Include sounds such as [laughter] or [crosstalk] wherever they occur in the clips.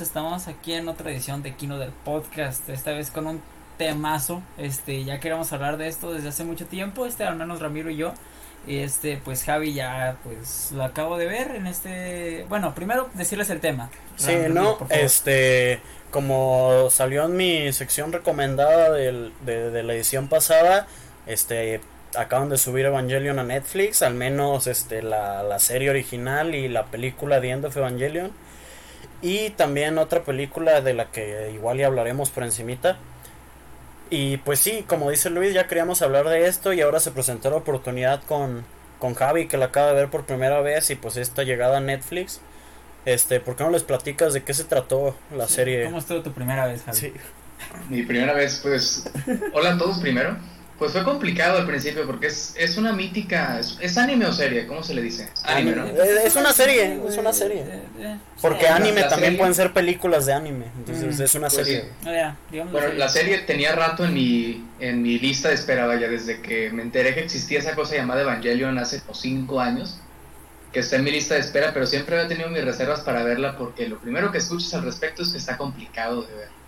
estamos aquí en otra edición de Kino del Podcast, esta vez con un temazo, este, ya queríamos hablar de esto desde hace mucho tiempo, este, al menos Ramiro y yo, este, pues Javi ya, pues, lo acabo de ver en este, bueno, primero decirles el tema. Sí, no, este, como salió en mi sección recomendada del, de, de la edición pasada, este, acaban de subir Evangelion a Netflix, al menos este la, la serie original y la película The End of Evangelion. Y también otra película de la que igual ya hablaremos por encimita. Y pues sí, como dice Luis, ya queríamos hablar de esto y ahora se presentó la oportunidad con, con Javi que la acaba de ver por primera vez y pues esta llegada a Netflix. Este, ¿por qué no les platicas de qué se trató la serie? ¿Cómo estuvo tu primera vez, Javi? Sí. Mi primera vez, pues, hola a todos primero. Pues fue complicado al principio porque es, es una mítica. Es, anime o serie? ¿Cómo se le dice? Anime, ¿no? Es una serie, es una serie. Porque anime también pueden ser películas de anime. Entonces es una pues serie. Ah, bueno, la serie tenía rato en mi, en mi lista de espera, vaya, desde que me enteré que existía esa cosa llamada Evangelion hace como 5 años. Que está en mi lista de espera, pero siempre había tenido mis reservas para verla porque lo primero que escuchas al respecto es que está complicado de ver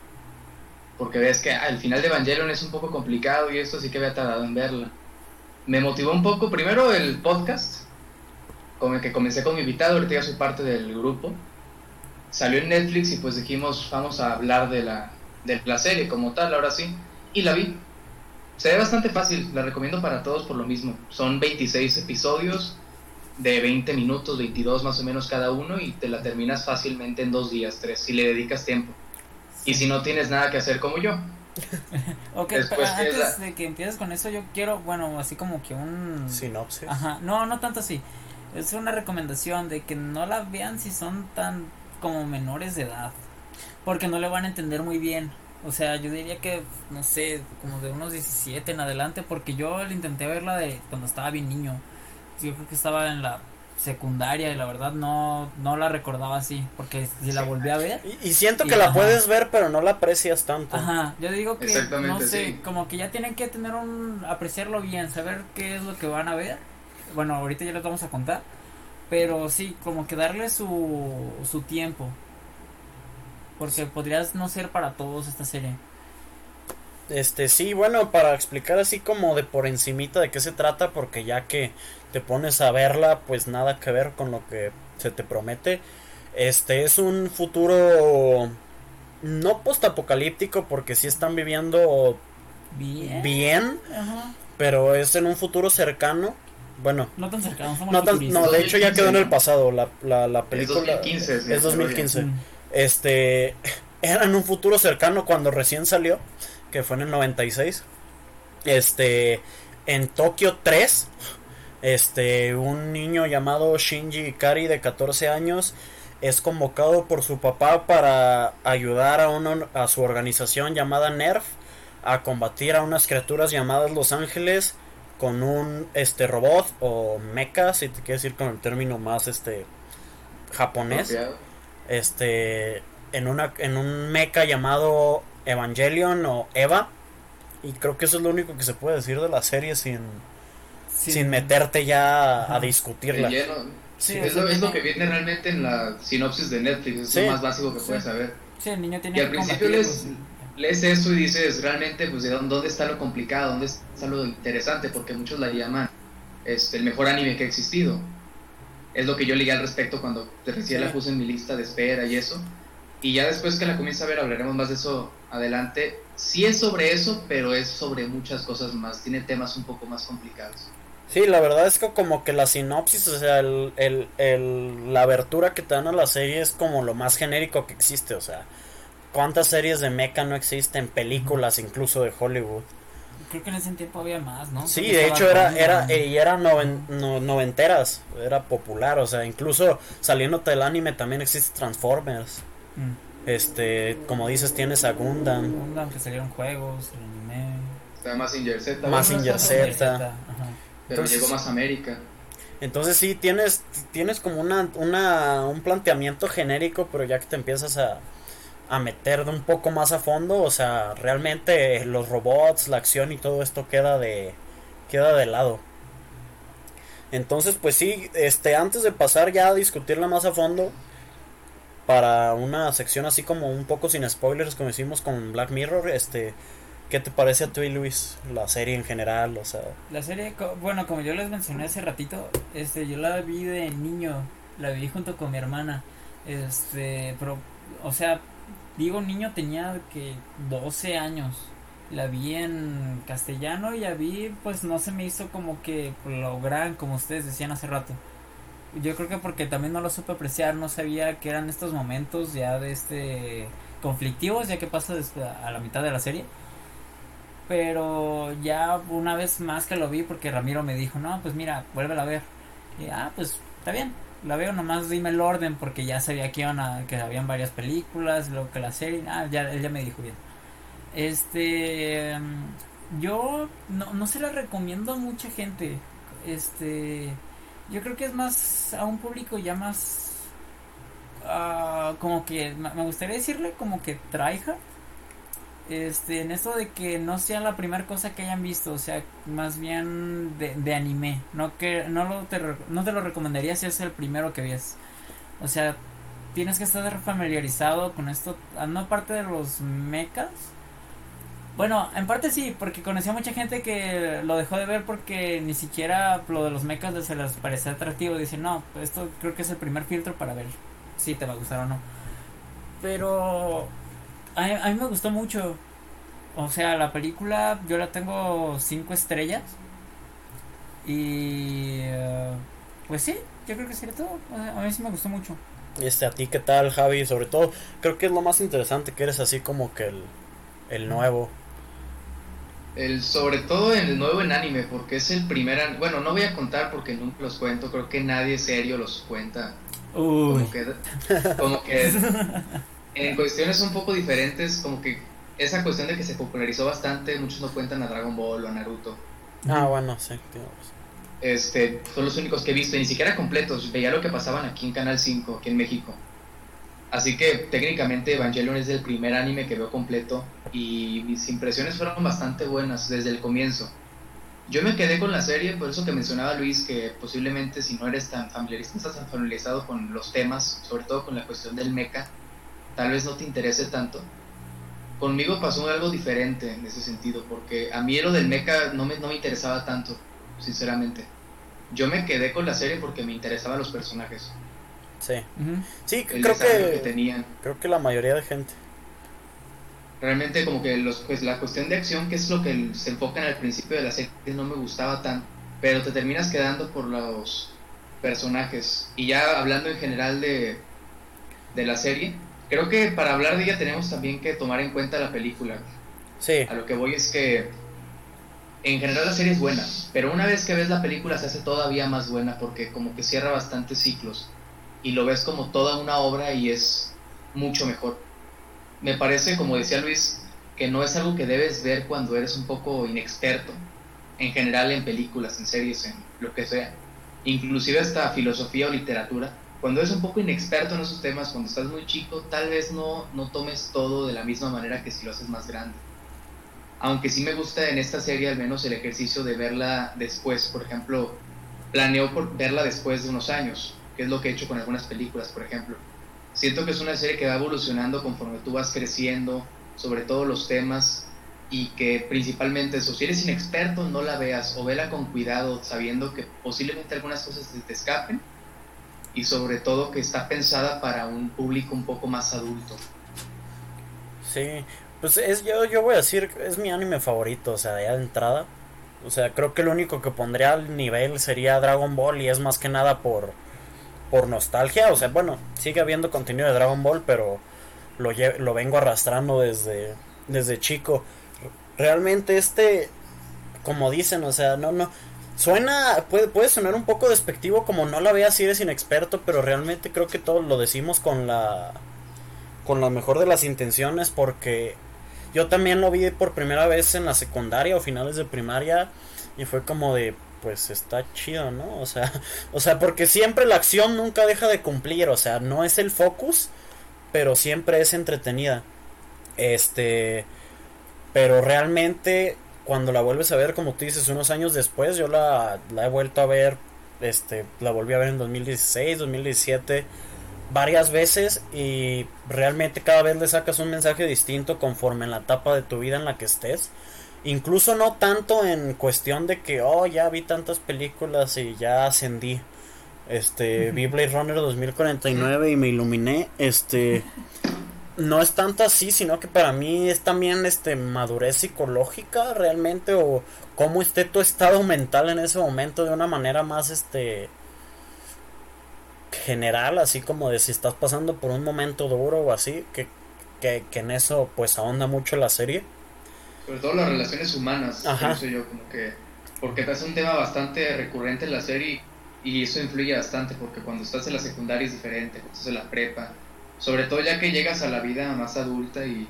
porque ves que al final de Evangelion es un poco complicado y esto sí que había tardado en verla. Me motivó un poco, primero el podcast, con el que comencé con mi invitado, ahorita ya soy parte del grupo. Salió en Netflix y pues dijimos, vamos a hablar de la, de la serie como tal, ahora sí. Y la vi. Se ve bastante fácil, la recomiendo para todos por lo mismo. Son 26 episodios de 20 minutos, 22 más o menos cada uno y te la terminas fácilmente en dos días, tres, si le dedicas tiempo y si no tienes nada que hacer como yo. [laughs] ok, pero antes de que empieces con eso, yo quiero, bueno, así como que un. Sinopsis. Ajá, no, no tanto así. Es una recomendación de que no la vean si son tan como menores de edad. Porque no le van a entender muy bien. O sea, yo diría que, no sé, como de unos 17 en adelante. Porque yo le intenté verla de cuando estaba bien niño. Yo creo que estaba en la secundaria y la verdad no, no la recordaba así, porque si la volví a ver. Y, siento que la puedes ver, pero no la aprecias tanto. Ajá, yo digo que, no sé, como que ya tienen que tener un, apreciarlo bien, saber qué es lo que van a ver. Bueno, ahorita ya les vamos a contar, pero sí, como que darle su, su tiempo, porque podrías no ser para todos esta serie. Este, sí, bueno, para explicar así como de por encimita de qué se trata, porque ya que te pones a verla, pues nada que ver con lo que se te promete. Este es un futuro no postapocalíptico porque sí están viviendo bien, bien pero es en un futuro cercano. Bueno, no tan cercano, no, de hecho ya quedó en el pasado. La, la, película es 2015. Es 2015. Mm. Este [laughs] era en un futuro cercano cuando recién salió, que fue en el 96. Este en Tokio 3 este, un niño llamado Shinji Ikari de 14 años es convocado por su papá para ayudar a, a su organización llamada NERF a combatir a unas criaturas llamadas Los Ángeles con un este robot o mecha, si te quieres decir con el término más este japonés. Este en una en un mecha llamado Evangelion o Eva y creo que eso es lo único que se puede decir de la serie sin sin meterte ya a discutirla. Sí, es, lo, que viene realmente en la sinopsis de Netflix, es lo más básico que puedes saber. Sí, el niño tiene y al principio lees, lees eso y dices, realmente, pues, ¿dónde está lo complicado? ¿Dónde está lo interesante? Porque muchos la llaman este, el mejor anime que ha existido. Es lo que yo leí al respecto cuando recién la puse en mi lista de espera y eso. Y ya después que la comienza a ver, hablaremos más de eso adelante. Sí es sobre eso, pero es sobre muchas cosas más. Tiene temas un poco más complicados. Sí, la verdad es que como que la sinopsis, o sea, el, el, la abertura que te dan a la serie es como lo más genérico que existe, o sea, ¿cuántas series de mecha no existen? Películas incluso de Hollywood. Creo que en ese tiempo había más, ¿no? Sí, de hecho era, era, y era noventeras, era popular, o sea, incluso saliendo del anime también existe Transformers. Mm. Este, como dices, tienes a Gundam. Gundam, que salieron juegos, el anime. Está Massinger Z. Massinger Z. Pero llegó más América. Entonces sí, tienes, tienes como una, una, un planteamiento genérico, pero ya que te empiezas a, a meter de un poco más a fondo, o sea, realmente los robots, la acción y todo esto queda de, queda de lado. Entonces, pues sí, este, antes de pasar ya a discutirla más a fondo, para una sección así como un poco sin spoilers como hicimos con Black Mirror, este ¿qué te parece a tú y Luis la serie en general, o sea? La serie bueno, como yo les mencioné hace ratito, este yo la vi de niño, la vi junto con mi hermana. Este, pero o sea, digo niño tenía que 12 años. La vi en castellano y la vi, pues no se me hizo como que lo gran, como ustedes decían hace rato. Yo creo que porque también no lo supe apreciar, no sabía que eran estos momentos ya de este conflictivos, ya que pasa a la mitad de la serie. Pero ya una vez más que lo vi, porque Ramiro me dijo, no, pues mira, vuélvela a ver. Y ah, pues está bien, la veo, nomás dime el orden, porque ya sabía que iban a, que habían varias películas, lo que la serie, ah, ya, él ya me dijo bien. Este, yo no, no se la recomiendo a mucha gente. Este, yo creo que es más a un público ya más uh, como que me gustaría decirle como que traiga este en esto de que no sea la primera cosa que hayan visto o sea más bien de, de anime no que no lo te, no te lo recomendaría si es el primero que ves o sea tienes que estar familiarizado con esto ah, no aparte de los mechas bueno, en parte sí, porque conocí a mucha gente que lo dejó de ver porque ni siquiera lo de los mechas se les parecía atractivo. Dicen, no, esto creo que es el primer filtro para ver si te va a gustar o no. Pero a, mí me gustó mucho. O sea, la película yo la tengo cinco estrellas. Y eh, pues sí, yo creo que sería todo. A mí sí me gustó mucho. Este, a ti, ¿qué tal, Javi? Sobre todo, creo que es lo más interesante que eres así como que el, el nuevo. El, sobre todo en el nuevo en anime, porque es el primer. Bueno, no voy a contar porque nunca los cuento. Creo que nadie serio los cuenta. Como que, como que [laughs] en cuestiones un poco diferentes, como que esa cuestión de que se popularizó bastante, muchos no cuentan a Dragon Ball o a Naruto. Ah, bueno, sí, Este, son los únicos que he visto, ni siquiera completos. Veía lo que pasaban aquí en Canal 5, aquí en México. Así que técnicamente Evangelion es el primer anime que veo completo y mis impresiones fueron bastante buenas desde el comienzo. Yo me quedé con la serie, por eso que mencionaba Luis que posiblemente si no eres tan familiarizado, tan familiarizado con los temas, sobre todo con la cuestión del mecha, tal vez no te interese tanto. Conmigo pasó algo diferente en ese sentido, porque a mí lo del mecha no me, no me interesaba tanto, sinceramente. Yo me quedé con la serie porque me interesaban los personajes. Sí. Sí, creo que, creo que la mayoría de gente. Realmente como que los, pues la cuestión de acción, que es lo que se enfoca en el principio de la serie, no me gustaba tanto. Pero te terminas quedando por los personajes. Y ya hablando en general de, de la serie, creo que para hablar de ella tenemos también que tomar en cuenta la película. Sí. A lo que voy es que en general la serie es buena, pero una vez que ves la película se hace todavía más buena porque como que cierra bastantes ciclos y lo ves como toda una obra y es mucho mejor. Me parece, como decía Luis, que no es algo que debes ver cuando eres un poco inexperto, en general en películas, en series, en lo que sea, inclusive hasta filosofía o literatura. Cuando eres un poco inexperto en esos temas, cuando estás muy chico, tal vez no, no tomes todo de la misma manera que si lo haces más grande. Aunque sí me gusta en esta serie al menos el ejercicio de verla después, por ejemplo, planeo verla después de unos años, que es lo que he hecho con algunas películas, por ejemplo. Siento que es una serie que va evolucionando conforme tú vas creciendo, sobre todos los temas, y que principalmente eso, si eres inexperto, no la veas o vela con cuidado, sabiendo que posiblemente algunas cosas se te escapen, y sobre todo que está pensada para un público un poco más adulto. Sí, pues es, yo, yo voy a decir, es mi anime favorito, o sea, de entrada. O sea, creo que lo único que pondría al nivel sería Dragon Ball y es más que nada por por nostalgia. O sea, bueno, sigue habiendo contenido de Dragon Ball, pero lo, lo vengo arrastrando desde, desde chico. Realmente este, como dicen, o sea, no, no. Suena, puede, puede sonar un poco despectivo como no la veas si eres inexperto, pero realmente creo que todos lo decimos con la, con la mejor de las intenciones porque yo también lo vi por primera vez en la secundaria o finales de primaria y fue como de, pues está chido, ¿no? O sea, [laughs] o sea, porque siempre la acción nunca deja de cumplir, o sea, no es el focus, pero siempre es entretenida. Este, pero realmente cuando la vuelves a ver, como tú dices, unos años después, yo la, la he vuelto a ver, este, la volví a ver en 2016, 2017, varias veces y realmente cada vez le sacas un mensaje distinto conforme en la etapa de tu vida en la que estés. Incluso no tanto en cuestión de que, oh, ya vi tantas películas y ya ascendí. Este, vi Blade Runner 2049 y me iluminé. Este, no es tanto así, sino que para mí es también este madurez psicológica realmente o cómo esté tu estado mental en ese momento de una manera más este general, así como de si estás pasando por un momento duro o así, que, que, que en eso pues ahonda mucho la serie. Sobre todo las relaciones humanas, Ajá. yo como que porque es un tema bastante recurrente en la serie y eso influye bastante porque cuando estás en la secundaria es diferente, cuando estás en la prepa, sobre todo ya que llegas a la vida más adulta y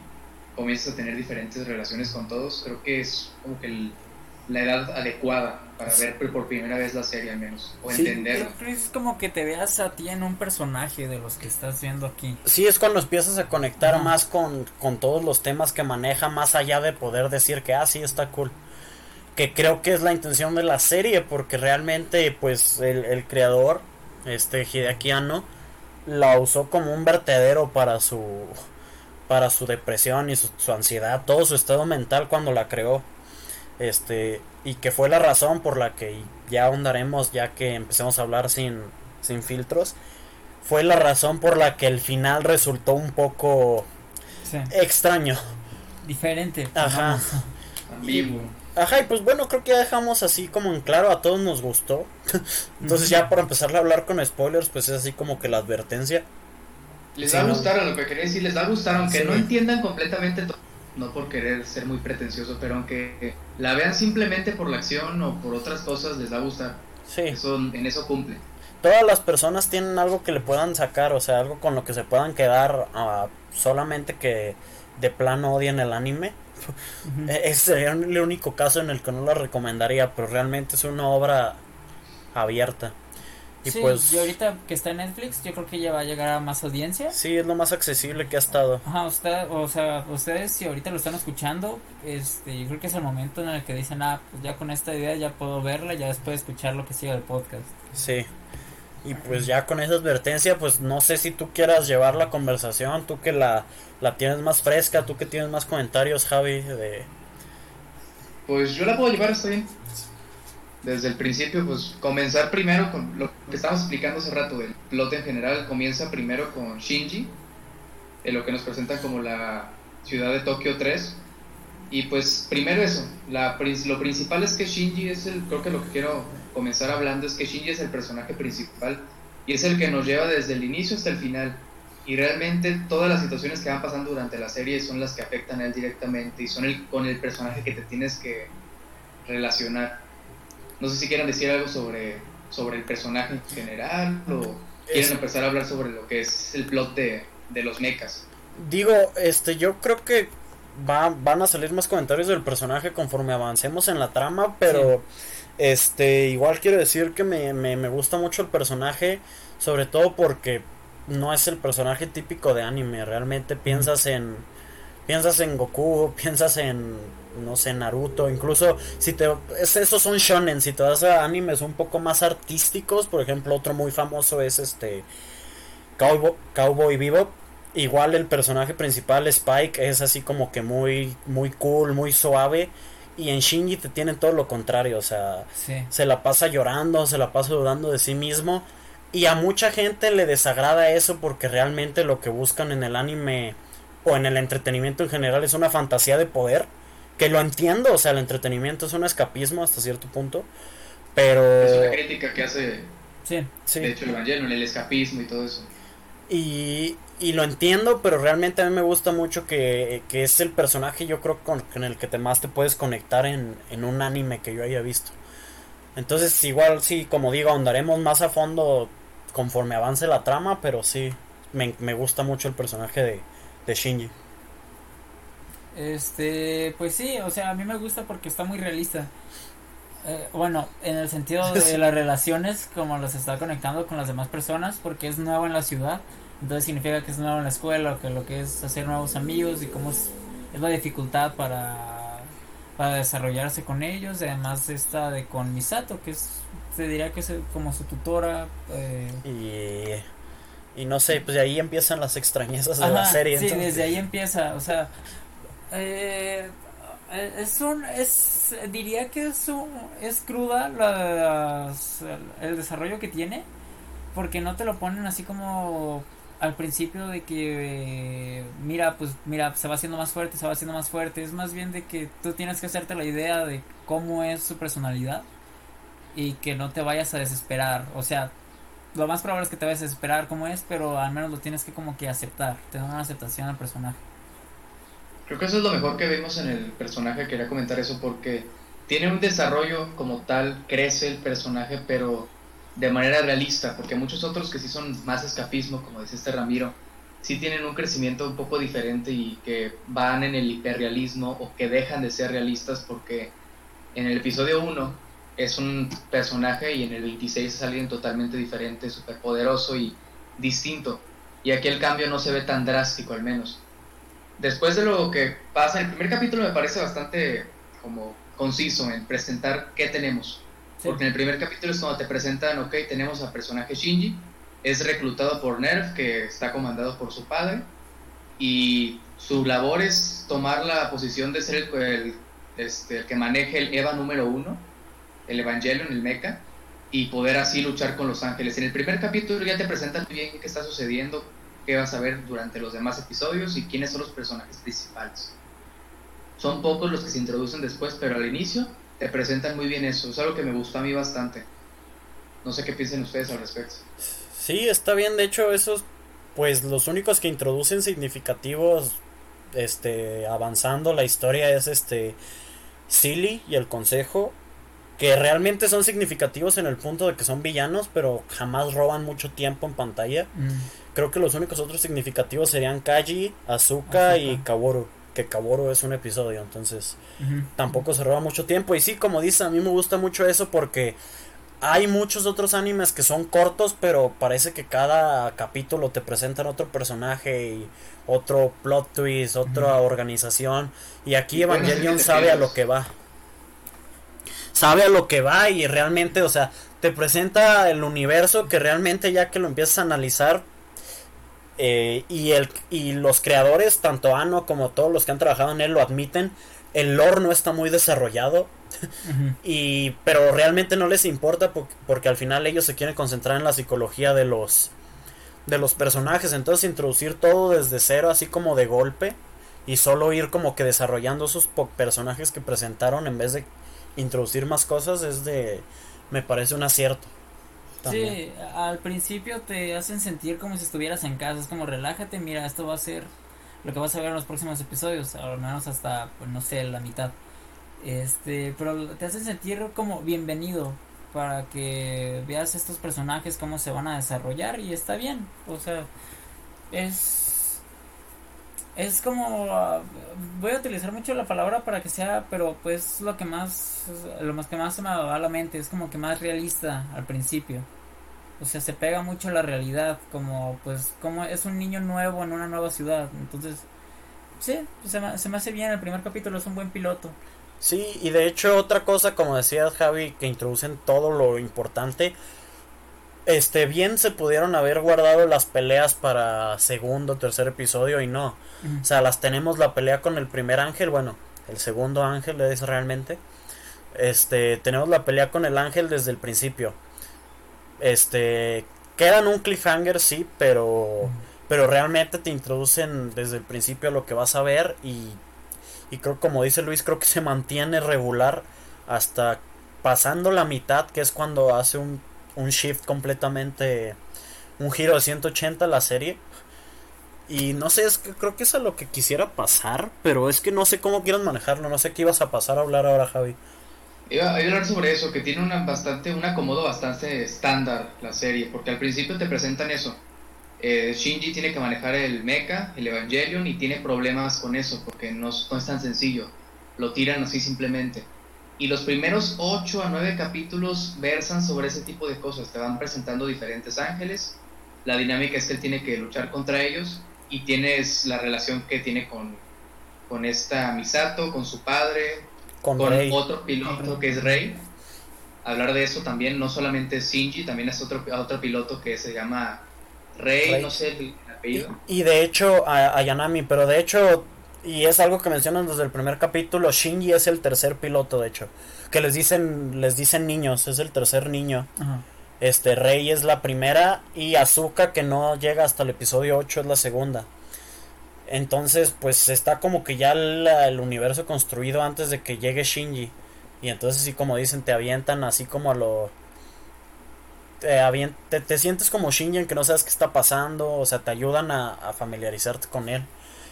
comienzas a tener diferentes relaciones con todos, creo que es como que el, la edad adecuada para ver por primera vez la serie al menos o entender es como que te veas a ti en un personaje de los que estás viendo aquí. Sí es cuando empiezas a conectar más con, con todos los temas que maneja más allá de poder decir que ah sí está cool que creo que es la intención de la serie porque realmente pues el, el creador este Hideaki Anno la usó como un vertedero para su para su depresión y su, su ansiedad todo su estado mental cuando la creó este, y que fue la razón por la que ya ahondaremos ya que empecemos a hablar sin, sin filtros. Fue la razón por la que el final resultó un poco extraño. Diferente. Ajá. ajá, y pues bueno, creo que ya dejamos así como en claro, a todos nos gustó. [laughs] Entonces ya por empezar a hablar con spoilers, pues es así como que la advertencia. Les va a gustar a lo que quería decir, les va a gustar, aunque no entiendan completamente todo no por querer ser muy pretencioso, pero aunque la vean simplemente por la acción o por otras cosas, les va a gustar. Sí. Eso, en eso cumple. Todas las personas tienen algo que le puedan sacar, o sea, algo con lo que se puedan quedar, uh, solamente que de plano odien el anime. Ese sería el único caso en el que no la recomendaría, pero realmente es una obra abierta. Y pues. Y ahorita que está en Netflix, yo creo que ya va a llegar a más audiencia. Sí, es lo más accesible que ha estado. Ajá, usted, o sea, ustedes si ahorita lo están escuchando, este, yo creo que es el momento en el que dicen, ah, pues ya con esta idea ya puedo verla, ya después escuchar lo que siga del podcast. Sí. Y pues ya con esa advertencia, pues no sé si tú quieras llevar la conversación, tú que la, la tienes más fresca, tú que tienes más comentarios, Javi, de... Pues yo la puedo llevar, está bien desde el principio, pues comenzar primero con lo que estábamos explicando hace rato, el plot en general comienza primero con Shinji, en lo que nos presentan como la ciudad de Tokio 3. Y pues primero eso, la, lo principal es que Shinji es el, creo que lo que quiero comenzar hablando es que Shinji es el personaje principal y es el que nos lleva desde el inicio hasta el final. Y realmente todas las situaciones que van pasando durante la serie son las que afectan a él directamente y son el, con el personaje que te tienes que relacionar. No sé si quieren decir algo sobre, sobre el personaje en general o quieren empezar a hablar sobre lo que es el plot de, los mechas. Digo, este, yo creo que va, van a salir más comentarios del personaje conforme avancemos en la trama, pero este, igual quiero decir que me, me, me gusta mucho el personaje, sobre todo porque no es el personaje típico de anime, realmente piensas en piensas en Goku, [laughs] piensas en no sé, Naruto, incluso si te esos son shonen, si te vas a animes un poco más artísticos, por ejemplo, otro muy famoso es este Cowboy, Cowboy Bebop. Igual el personaje principal Spike es así como que muy muy cool, muy suave y en Shinji te tienen todo lo contrario, o sea, se la pasa llorando, se la pasa dudando de sí mismo y a mucha gente le desagrada eso porque realmente lo que buscan en el anime o en el entretenimiento en general es una fantasía de poder que lo entiendo, o sea, el entretenimiento es un escapismo hasta cierto punto, pero... Es una crítica que hace, sí. de hecho, el escapismo y todo eso. Y, y lo entiendo, pero realmente a mí me gusta mucho que, que es el personaje yo creo con, con, el que te más te puedes conectar en, en un anime que yo haya visto. Entonces igual sí, como digo, ahondaremos más a fondo conforme avance la trama, pero sí, me, me gusta mucho el personaje de, de Shinji. Este, pues sí, o sea, a mí me gusta porque está muy realista. Eh, bueno, en el sentido de [laughs] las relaciones, como las está conectando con las demás personas, porque es nuevo en la ciudad, entonces significa que es nuevo en la escuela, que lo que es hacer nuevos amigos y cómo es, la dificultad para, para desarrollarse con ellos, además esta de con Misato, que es, se diría que es como su tutora. Eh. Y Y no sé, pues de ahí empiezan las extrañezas de la serie. Sí, desde ahí empieza, o sea, eh, es un, es, diría que es, es cruda el desarrollo que tiene, porque no te lo ponen así como al principio de que mira pues mira se va haciendo más fuerte se va haciendo más fuerte. Es más bien de que tú tienes que hacerte la idea de cómo es su personalidad y que no te vayas a desesperar. O sea lo más probable es que te vayas a desesperar como es pero al menos lo tienes que como que aceptar. Tener una aceptación al personaje creo que eso es lo mejor que vemos en el personaje quería comentar eso porque tiene un desarrollo como tal crece el personaje pero de manera realista, porque muchos otros que sí son más escapismo, como dice este Ramiro, sí tienen un crecimiento un poco diferente y que van en el hiperrealismo o que dejan de ser realistas porque en el episodio 1 es un personaje y en el 26 es alguien totalmente diferente, súper poderoso y distinto. Y aquí el cambio no se ve tan drástico al menos. Después de lo que pasa, el primer capítulo me parece bastante como conciso en presentar qué tenemos porque en el primer capítulo es cuando te presentan, ok, tenemos al personaje Shinji, es reclutado por Nerf, que está comandado por su padre, y su labor es tomar la posición de ser el, este, el que maneje el EVA número uno, el Evangelion, el Mecha, y poder así luchar con los ángeles. En el primer capítulo ya te presentan bien qué está sucediendo, qué vas a ver durante los demás episodios y quiénes son los personajes principales. Son pocos los que se introducen después, pero al inicio te presentan muy bien eso. Es algo que me gustó a mí bastante. No sé qué piensen ustedes al respecto. Sí, está bien. De hecho, esos, pues los únicos que introducen significativos, este, avanzando la historia es este, Silly y el Consejo. Que realmente son significativos en el punto de que son villanos, pero jamás roban mucho tiempo en pantalla. Mm. Creo que los únicos otros significativos serían Kaji, Azuka, y Kaworu que Caboro es un episodio, entonces tampoco se roba mucho tiempo. Y sí, como dice, a mí me gusta mucho eso porque hay muchos otros animes que son cortos, pero parece que cada capítulo te presentan otro personaje y otro plot twist, otra organización. Y aquí Evangelion sabe a lo que va. Sabe a lo que va y realmente, o sea, te presenta el universo que realmente ya que lo empiezas a analizar, eh, y, el, y los creadores, tanto Ano como todos los que han trabajado en él, lo admiten. El lore no está muy desarrollado. y, pero realmente no les importa porque, al final ellos se quieren concentrar en la psicología de los, de los personajes. Entonces introducir todo desde cero, así como de golpe. Y solo ir como que desarrollando esos personajes que presentaron en vez de introducir más cosas es de... Me parece un acierto. Sí, al principio te hacen sentir como si estuvieras en casa, es como relájate, mira, esto va a ser lo que vas a ver en los próximos episodios, al menos hasta, pues no sé, la mitad. Este, pero te hacen sentir como bienvenido para que veas estos personajes cómo se van a desarrollar y está bien, o sea, es es como voy a utilizar mucho la palabra para que sea pero pues lo que más lo más que más se me va a la mente es como que más realista al principio. O sea se pega mucho a la realidad como pues como es un niño nuevo en una nueva ciudad. Entonces sí se se me hace bien el primer capítulo es un buen piloto. Sí y de hecho otra cosa como decías Javi que introducen todo lo importante este bien se pudieron haber guardado las peleas para segundo, tercer episodio y no. O sea, las tenemos la pelea con el primer ángel, bueno, el segundo ángel es realmente. Este, tenemos la pelea con el ángel desde el principio. Este, quedan un cliffhanger, sí, pero pero realmente te introducen desde el principio lo que vas a ver y y creo como dice Luis, creo que se mantiene regular hasta pasando la mitad, que es cuando hace un un shift completamente, un giro de 180 la serie. Y no sé, es que creo que es a lo que quisiera pasar, pero es que no sé cómo quieras manejarlo, no sé qué ibas a pasar a hablar ahora, Javi. Iba a hablar sobre eso, que tiene una bastante, un acomodo bastante estándar la serie, porque al principio te presentan eso. Eh, Shinji tiene que manejar el mecha, el Evangelion, y tiene problemas con eso, porque no, no es tan sencillo. Lo tiran así simplemente. Y los primeros 8 a 9 capítulos versan sobre ese tipo de cosas. Te van presentando diferentes ángeles. La dinámica es que él tiene que luchar contra ellos. Y tienes la relación que tiene con, con esta Misato, con su padre, con, otro piloto que es Rey. Hablar de eso también, no solamente es Shinji, también es otro, otro piloto que se llama Rey, no sé el apellido. Y, de hecho, a, Yanami, pero de hecho, y es algo que mencionan desde el primer capítulo, Shinji es el tercer piloto, de hecho. Que les dicen, les dicen niños, es el tercer niño. Este, Rey es la primera y Azuka, que no llega hasta el episodio 8, es la segunda. Entonces, pues está como que ya el universo construido antes de que llegue Shinji. Y entonces, sí, como dicen, te avientan así como a lo te, te, sientes como Shinji que no sabes qué está pasando, o sea, te ayudan a, familiarizarte con él.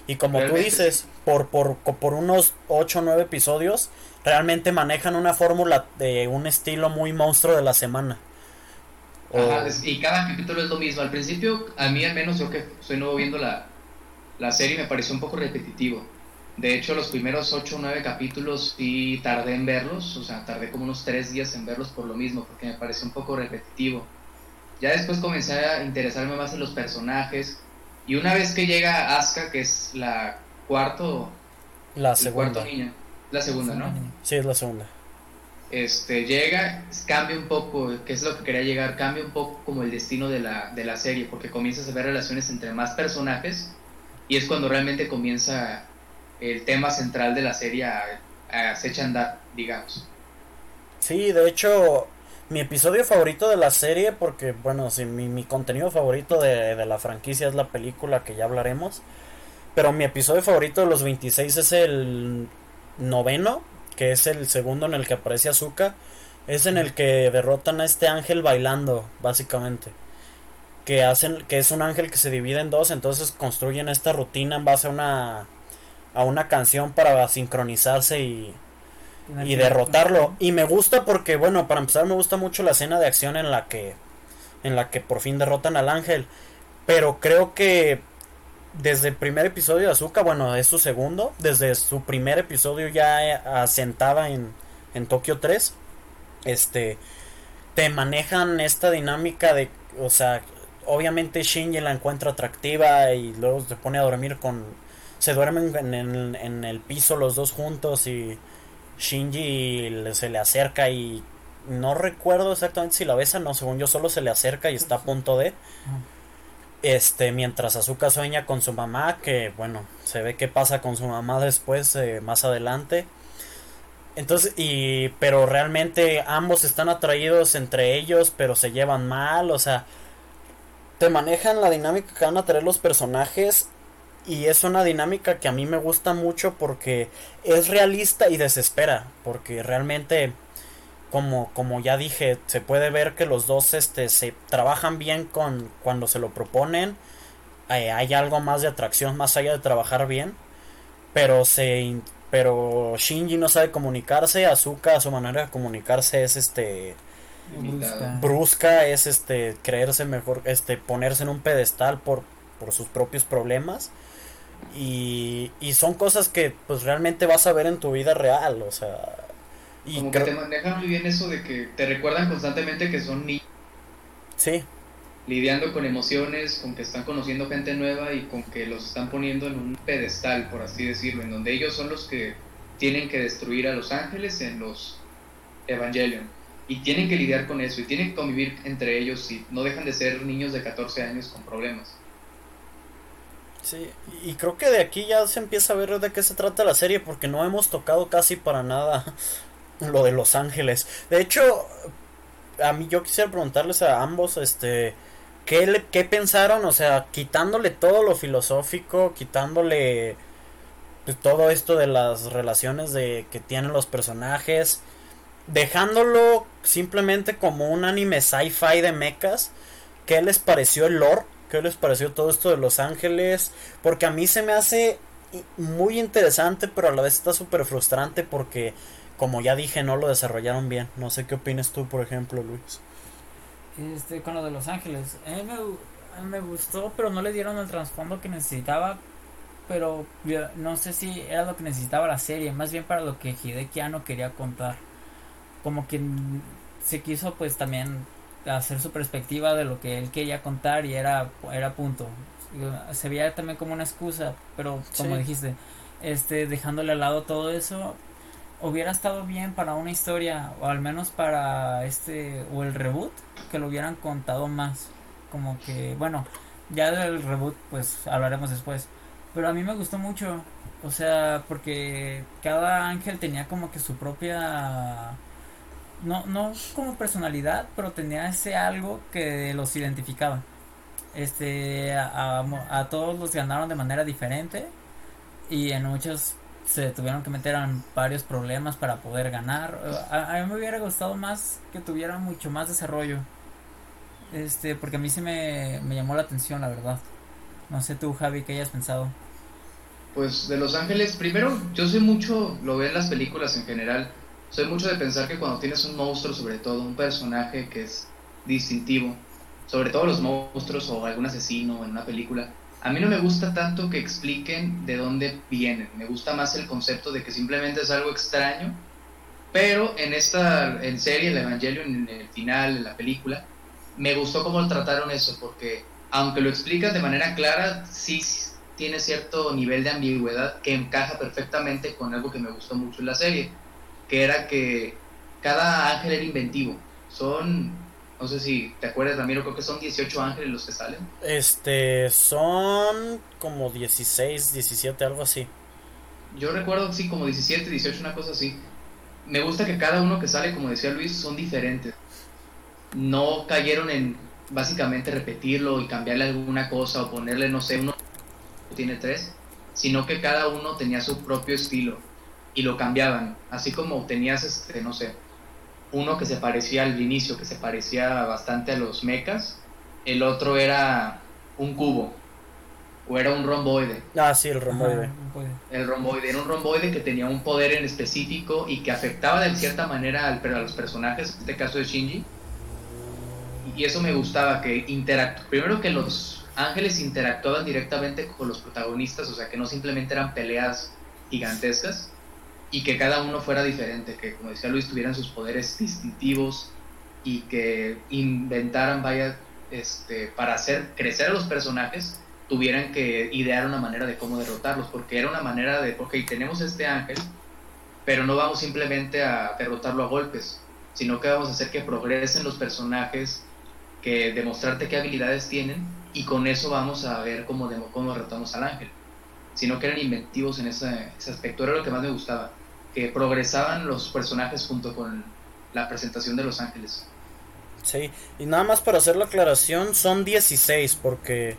Y como tú dices, por, por, por unos 8 o 9 episodios, realmente manejan una fórmula de un estilo muy monstruo de la semana. y cada capítulo es lo mismo. Al principio, a mí al menos, yo que soy nuevo viendo la, la serie, me pareció un poco repetitivo. De hecho, los primeros 8 o 9 capítulos sí tardé en verlos, o sea, tardé como unos 3 días en verlos por lo mismo, porque me pareció un poco repetitivo. Ya después comencé a interesarme más en los personajes, y una vez que llega Asuka, que es la cuarto... La segunda. niña, la segunda, ¿no? Sí, es la segunda. Este, llega, cambia un poco, que es lo que quería llegar, cambia un poco como el destino de la, de la serie, porque comienzas a ver relaciones entre más personajes, y es cuando realmente comienza el tema central de la serie a, echa a andar, digamos. Sí, de hecho, mi episodio favorito de la serie, porque bueno, sí, mi, contenido favorito de, de, la franquicia es la película que ya hablaremos, pero mi episodio favorito de los 26 es el noveno, que es el segundo en el que aparece Azuka, es en el que derrotan a este ángel bailando, básicamente. Que hacen, que es un ángel que se divide en dos, entonces construyen esta rutina en base a una a una canción para sincronizarse y, y derrotarlo. Y me gusta porque, bueno, para empezar me gusta mucho la escena de acción en la que en la que por fin derrotan al ángel. Pero creo que desde el primer episodio de Azuka, bueno, es su segundo, desde su primer episodio ya asentada en, en Tokio 3, este, te manejan esta dinámica de, o sea, obviamente Shinji la encuentra atractiva y luego se pone a dormir con se duermen en el, piso los dos juntos y Shinji se le acerca y no recuerdo exactamente si la besa, no, según yo solo se le acerca y está a punto de. Este, mientras Azuka sueña con su mamá, que bueno, se ve qué pasa con su mamá después, eh, más adelante. Entonces, y, pero realmente ambos están atraídos entre ellos, pero se llevan mal, o sea, te manejan la dinámica que van a traer los personajes y es una dinámica que a mí me gusta mucho porque es realista y desespera. Porque realmente, como, como ya dije, se puede ver que los dos este, se trabajan bien con cuando se lo proponen. Eh, hay algo más de atracción más allá de trabajar bien. Pero se pero Shinji no sabe comunicarse, Azuka su manera de comunicarse es este brusca, brusca es este creerse mejor, este ponerse en un pedestal por por sus propios problemas y, y son cosas que pues realmente vas a ver en tu vida real, o sea... Y Como que te manejan muy bien eso de que te recuerdan constantemente que son niños. Sí. Lidiando con emociones, con que están conociendo gente nueva y con que los están poniendo en un pedestal, por así decirlo, en donde ellos son los que tienen que destruir a los ángeles en los Evangelion. Y tienen que lidiar con eso y tienen que convivir entre ellos y no dejan de ser niños de 14 años con problemas. Sí, y creo que de aquí ya se empieza a ver de qué se trata la serie porque no hemos tocado casi para nada [laughs] lo de Los Ángeles. De hecho, a mí yo quisiera preguntarles a ambos, este, ¿qué, le, qué pensaron? O sea, quitándole todo lo filosófico, quitándole pues, todo esto de las relaciones de que tienen los personajes, dejándolo simplemente como un anime sci-fi de mechas. ¿Qué les pareció el lore? ¿Qué les pareció todo esto de Los Ángeles? Porque a mí se me hace muy interesante, pero a la vez está súper frustrante porque, como ya dije, no lo desarrollaron bien. No sé qué opinas tú, por ejemplo, Luis. Este, con lo de Los Ángeles. A mí me, gustó, pero no le dieron el trasfondo que necesitaba. Pero no sé si era lo que necesitaba la serie, más bien para lo que Hideki no quería contar. Como que se quiso pues también hacer su perspectiva de lo que él quería contar y era, era punto. Se veía también como una excusa, pero como dijiste, este, dejándole al lado todo eso, hubiera estado bien para una historia, o al menos para este, o el reboot, que lo hubieran contado más. Como que, bueno, Ya del reboot, pues hablaremos después. Pero a mí me gustó mucho. O sea, porque cada ángel tenía como que su propia. No, no como personalidad, pero tenía ese algo que los identificaba. Este, a, todos los ganaron de manera diferente. Y en muchos se tuvieron que meter en varios problemas para poder ganar. A, mí me hubiera gustado más que tuviera mucho más desarrollo. Este, porque a mí sí me, me llamó la atención, la verdad. No sé tú, Javi, qué hayas pensado. Pues de Los Ángeles, primero, yo soy mucho, lo veo en las películas en general, soy mucho de pensar que cuando tienes un monstruo, sobre todo un personaje que es distintivo, sobre todo los monstruos o algún asesino en una película, a mí no me gusta tanto que expliquen de dónde vienen, me gusta más el concepto de que simplemente es algo extraño, pero en esta, en serie, el Evangelio, en el final, en la película, me gustó cómo trataron eso, porque aunque lo explican de manera clara, sí tiene cierto nivel de ambigüedad que encaja perfectamente con algo que me gustó mucho en la serie, que era que cada ángel era inventivo. Son, no sé si te acuerdas, Ramiro, creo que son 18 ángeles los que salen. Este, son como 16, 17, algo así. Yo recuerdo, sí, como 17, 18, una cosa así. Me gusta que cada uno que sale, como decía Luis, son diferentes no cayeron en básicamente repetirlo y cambiarle alguna cosa o ponerle, no sé, uno tiene tres, sino que cada uno tenía su propio estilo y lo cambiaban, así como tenías, este, no sé, uno que se parecía al inicio, que se parecía bastante a los mechas, el otro era un cubo, o era un romboide. Ah, sí, el romboide. el romboide, era un romboide que tenía un poder en específico y que afectaba de cierta manera al, a los personajes, en este caso de Shinji, y eso me gustaba, que interactu primero que los ángeles interactuaban directamente con los protagonistas, o sea, que no simplemente eran peleas gigantescas, y que cada uno fuera diferente, que como decía Luis, tuvieran sus poderes distintivos y que inventaran, vaya, este, para hacer crecer a los personajes, tuvieran que idear una manera de cómo derrotarlos, porque era una manera de, ok, tenemos este ángel, pero no vamos simplemente a derrotarlo a golpes, sino que vamos a hacer que progresen los personajes que demostrarte qué habilidades tienen y con eso vamos a ver cómo, cómo derrotamos al ángel. Sino que eran inventivos en ese, aspecto, era lo que más me gustaba, que progresaban los personajes junto con la presentación de los ángeles. Sí, y nada más para hacer la aclaración, son 16 porque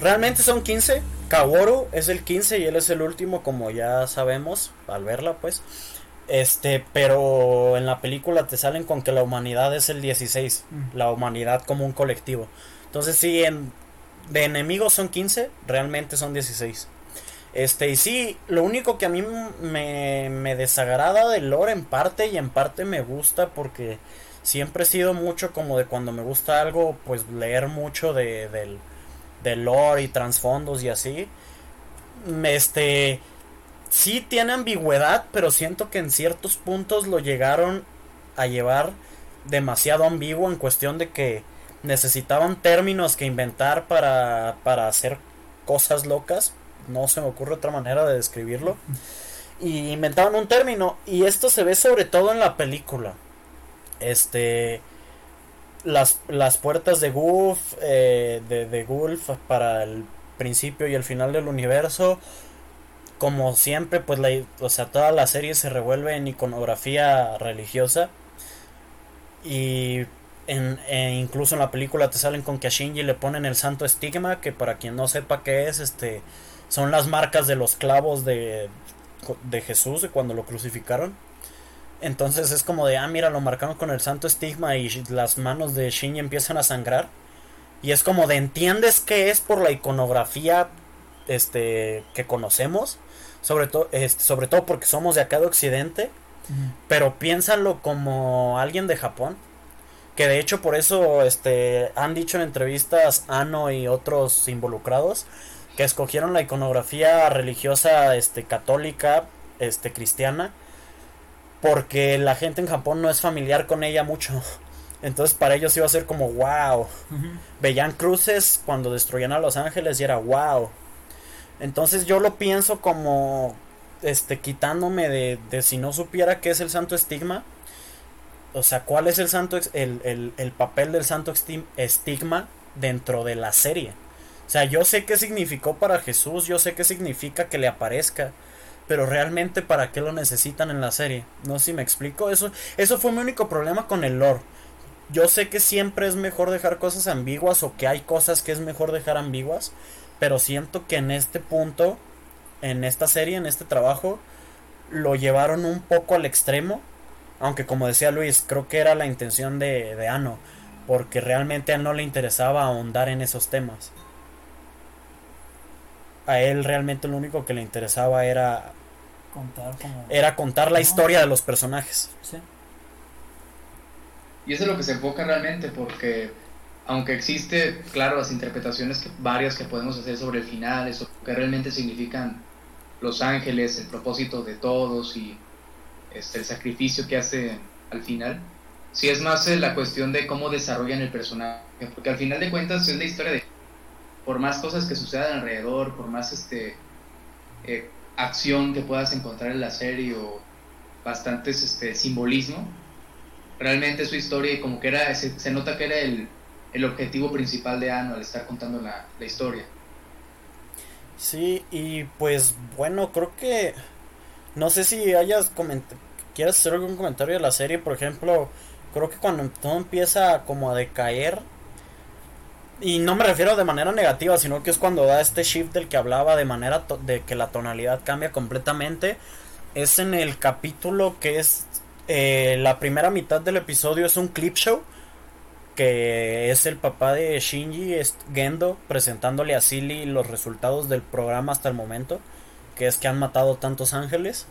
realmente son 15. Kaworu es el 15 y él es el último, como ya sabemos al verla, pues. Este, pero en la película te salen con que la humanidad es el 16, mm. la humanidad como un colectivo. Entonces sí, en, de enemigos son 15, realmente son 16. Este, y sí, lo único que a mí me, me desagrada del lore en parte y en parte me gusta porque siempre he sido mucho como de cuando me gusta algo, pues leer mucho de, del, lore y trasfondos y así. Este, sí tiene ambigüedad, pero siento que en ciertos puntos lo llegaron a llevar demasiado ambiguo en cuestión de que necesitaban términos que inventar para, para hacer cosas locas. No se me ocurre otra manera de describirlo. Y inventaban un término. Y esto se ve sobre todo en la película. Este. Las, las puertas de Gulf. Eh, de, Gulf para el principio y el final del universo como siempre, pues la, o sea, toda la serie se revuelve en iconografía religiosa. Y en, incluso en la película te salen con que a Shinji le ponen el santo estigma, que para quien no sepa qué es, este, son las marcas de los clavos de, de Jesús de cuando lo crucificaron. Entonces es como de, ah, mira, lo marcaron con el santo estigma y las manos de Shinji empiezan a sangrar. Y es como de, ¿entiendes qué es por la iconografía este, que conocemos? sobre, todo este, sobre todo porque somos de acá de Occidente, pero piénsalo como alguien de Japón, que de hecho por eso este, han dicho en entrevistas Ano y otros involucrados que escogieron la iconografía religiosa este, católica, este, cristiana, porque la gente en Japón no es familiar con ella mucho. [laughs] Entonces para ellos iba a ser como wow. Veían cruces cuando destruían a Los Ángeles y era wow. Entonces yo lo pienso como este quitándome de, de si no supiera qué es el santo estigma. O sea, cuál es el santo el, el, el papel del santo estigma dentro de la serie. O sea, yo sé qué significó para Jesús, yo sé qué significa que le aparezca, pero realmente para qué lo necesitan en la serie. No sé si me explico. Eso, eso fue mi único problema con el lore. Yo sé que siempre es mejor dejar cosas ambiguas o que hay cosas que es mejor dejar ambiguas, pero siento que en este punto, en esta serie, en este trabajo, lo llevaron un poco al extremo. Aunque como decía Luis, creo que era la intención de, de Ano, porque realmente a no le interesaba ahondar en esos temas. A él realmente lo único que le interesaba era contar era contar la historia de los personajes. Sí. Y eso es lo que se enfoca realmente, porque aunque existe, claro, las interpretaciones que, varias que podemos hacer sobre el final, eso que realmente significan los ángeles, el propósito de todos y este, el sacrificio que hace al final, si es más eh, la cuestión de cómo desarrollan el personaje, porque al final de cuentas es la historia de, por más cosas que sucedan alrededor, por más este eh, acción que puedas encontrar en la serie o bastantes este simbolismo, realmente su historia y como que era, se, nota que era el, el, objetivo principal de Ano al estar contando la, la historia. Sí, y pues bueno, creo que no sé si hayas comentado, quieres hacer algún comentario de la serie, por ejemplo, creo que cuando todo empieza como a decaer, y no me refiero de manera negativa, sino que es cuando da este shift del que hablaba de manera de que la tonalidad cambia completamente, es en el capítulo que es eh, la primera mitad del episodio es un clip show que es el papá de Shinji Gendo presentándole a Silly los resultados del programa hasta el momento, que es que han matado tantos ángeles.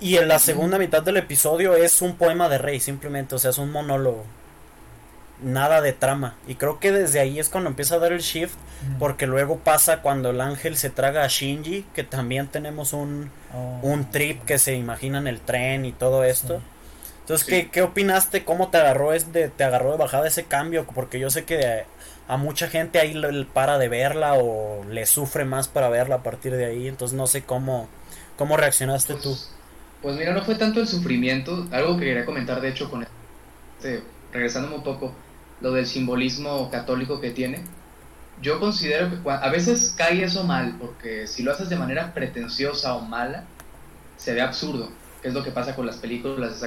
Y en la segunda mitad del episodio es un poema de Rey, simplemente, o sea, es un monólogo. Nada de trama. Y creo que desde ahí es cuando empieza a dar el shift, porque luego pasa cuando el ángel se traga a Shinji, que también tenemos un, oh. un trip que se imagina en el tren y todo esto. Entonces, ¿qué, ¿qué, opinaste? ¿Cómo te agarró, es de, te agarró de bajada ese cambio? Porque yo sé que a mucha gente ahí le para de verla o le sufre más para verla a partir de ahí. Entonces, no sé cómo, cómo reaccionaste tú. Pues, pues mira, no fue tanto el sufrimiento. Algo que quería comentar, de hecho, con este, regresándome un poco, lo del simbolismo católico que tiene. Yo considero que a veces cae eso mal, porque si lo haces de manera pretenciosa o mala, se ve absurdo que es lo que pasa con las películas